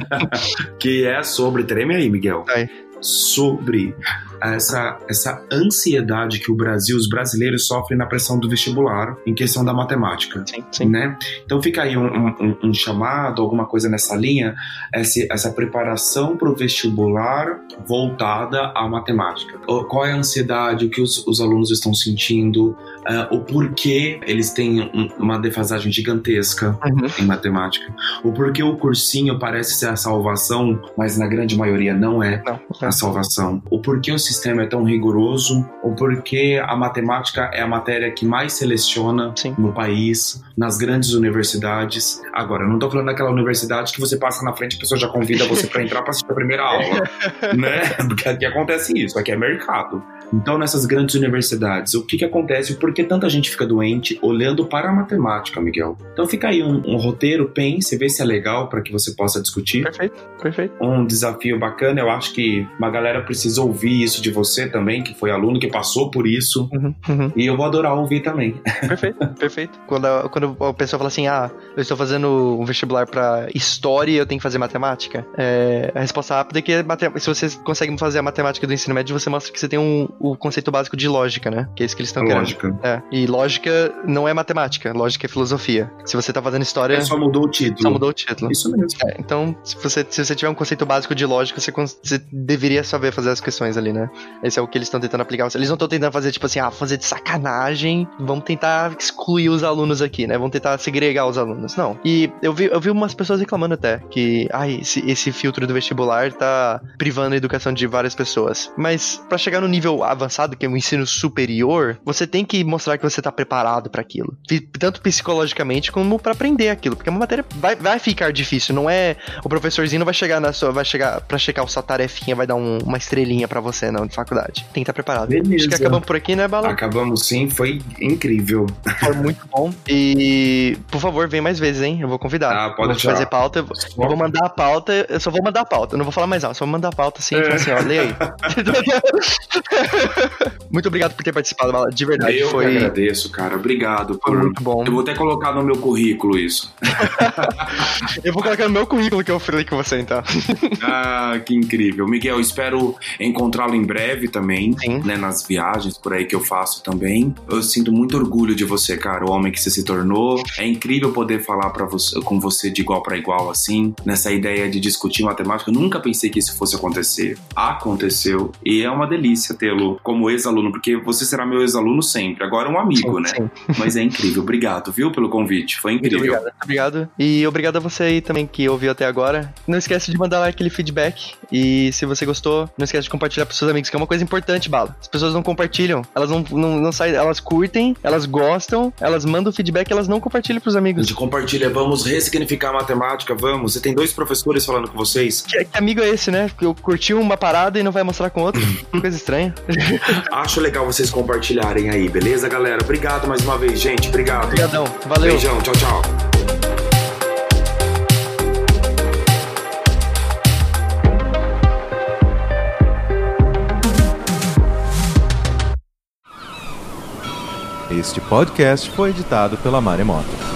(laughs) que é sobre. Treme aí, Miguel. Aí. Sobre essa, essa ansiedade que o Brasil, os brasileiros sofrem na pressão do vestibular em questão da matemática. Sim, sim. Né? Então fica aí um, um, um chamado, alguma coisa nessa linha, essa, essa preparação para o vestibular voltada à matemática. Qual é a ansiedade, o que os, os alunos estão sentindo, uh, o porquê eles têm um, uma defasagem gigantesca uhum. em matemática, o porquê o cursinho parece ser a salvação, mas na grande maioria não é não, a salvação, o porquê o sistema é tão rigoroso, ou porque a matemática é a matéria que mais seleciona Sim. no país, nas grandes universidades. Agora, não estou falando daquela universidade que você passa na frente e a pessoa já convida você para entrar para assistir a primeira aula, (laughs) né? Porque aqui acontece isso, aqui é mercado. Então, nessas grandes universidades, o que, que acontece e por que tanta gente fica doente olhando para a matemática, Miguel? Então, fica aí um, um roteiro, pense, vê se é legal para que você possa discutir. Perfeito, perfeito. Um desafio bacana, eu acho que uma galera precisa ouvir isso de você também, que foi aluno, que passou por isso. Uhum, uhum. E eu vou adorar ouvir também. (laughs) Perfeito, perfeito. Quando a, quando a pessoa fala assim, ah, eu estou fazendo um vestibular para história e eu tenho que fazer matemática, é, a resposta rápida é que se você consegue fazer a matemática do ensino médio, você mostra que você tem um o conceito básico de lógica, né? Que é isso que eles estão querendo. Lógica. É. E lógica não é matemática, lógica é filosofia. Se você tá fazendo história. É, só mudou o título. Só mudou o título. Isso mesmo. É, então, se você, se você tiver um conceito básico de lógica, você, você deveria saber fazer as questões ali, né? Esse é o que eles estão tentando aplicar. Eles não estão tentando fazer, tipo assim, ah, fazer de sacanagem, vamos tentar excluir os alunos aqui, né? Vamos tentar segregar os alunos. Não. E eu vi, eu vi umas pessoas reclamando até que, ai, esse, esse filtro do vestibular tá privando a educação de várias pessoas. Mas para chegar no nível avançado, que é o ensino superior, você tem que mostrar que você tá preparado para aquilo. Tanto psicologicamente como para aprender aquilo. Porque uma matéria vai, vai ficar difícil. Não é. O professorzinho não vai chegar na sua. Vai chegar para checar sua tarefinha, vai dar um, uma estrelinha para você, não, de faculdade. Tem que estar tá preparado. Beleza. Acho que acabamos por aqui, né, Bala? Acabamos sim, foi incrível. Foi muito bom. E, por favor, vem mais vezes, hein? Eu vou convidar. Ah, pode vou fazer pauta. Eu vou mandar a pauta. Eu só vou mandar a pauta. Eu não vou falar mais nada. Só vou mandar a pauta assim, é. assim, ó, lê aí. (laughs) (laughs) (laughs) muito obrigado por ter participado, Bala. De verdade. Eu foi... agradeço, cara. Obrigado. Por... Foi muito bom. Eu vou até colocar no meu currículo isso. (laughs) eu vou colocar no meu currículo que eu falei com você, então. (laughs) ah, que incrível. Miguel, espero encontrá-lo em breve também, Sim. né? Nas viagens por aí que eu faço também. Eu sinto muito orgulho de você, cara, o homem que você se tornou. É incrível poder falar para você, com você de igual para igual, assim, nessa ideia de discutir matemática. Eu nunca pensei que isso fosse acontecer. Aconteceu. E é uma delícia tê-lo como ex-aluno, porque você será meu ex-aluno sempre. Agora um amigo, sim, né? Sim. (laughs) Mas é incrível. Obrigado, viu, pelo convite. Foi incrível. Muito obrigado. obrigado. E obrigado a você aí também que ouviu até agora. Não esquece de mandar lá aquele feedback. E se você gostou, não esquece de compartilhar pros seus amigos, que é uma coisa importante, Bala. As pessoas não compartilham. Elas não, não, não saem, elas curtem, elas gostam, elas mandam feedback, elas não compartilham pros amigos. De compartilha, vamos ressignificar a matemática, vamos. Você tem dois professores falando com vocês. Que, que amigo é esse, né? Eu curti uma parada e não vai mostrar com outro. (laughs) coisa estranha. (laughs) Acho legal vocês compartilharem aí, beleza, galera? Obrigado mais uma vez, gente. Obrigado. Obrigadão. Valeu. Beijão. Tchau, tchau. Este podcast foi editado pela Maremoto.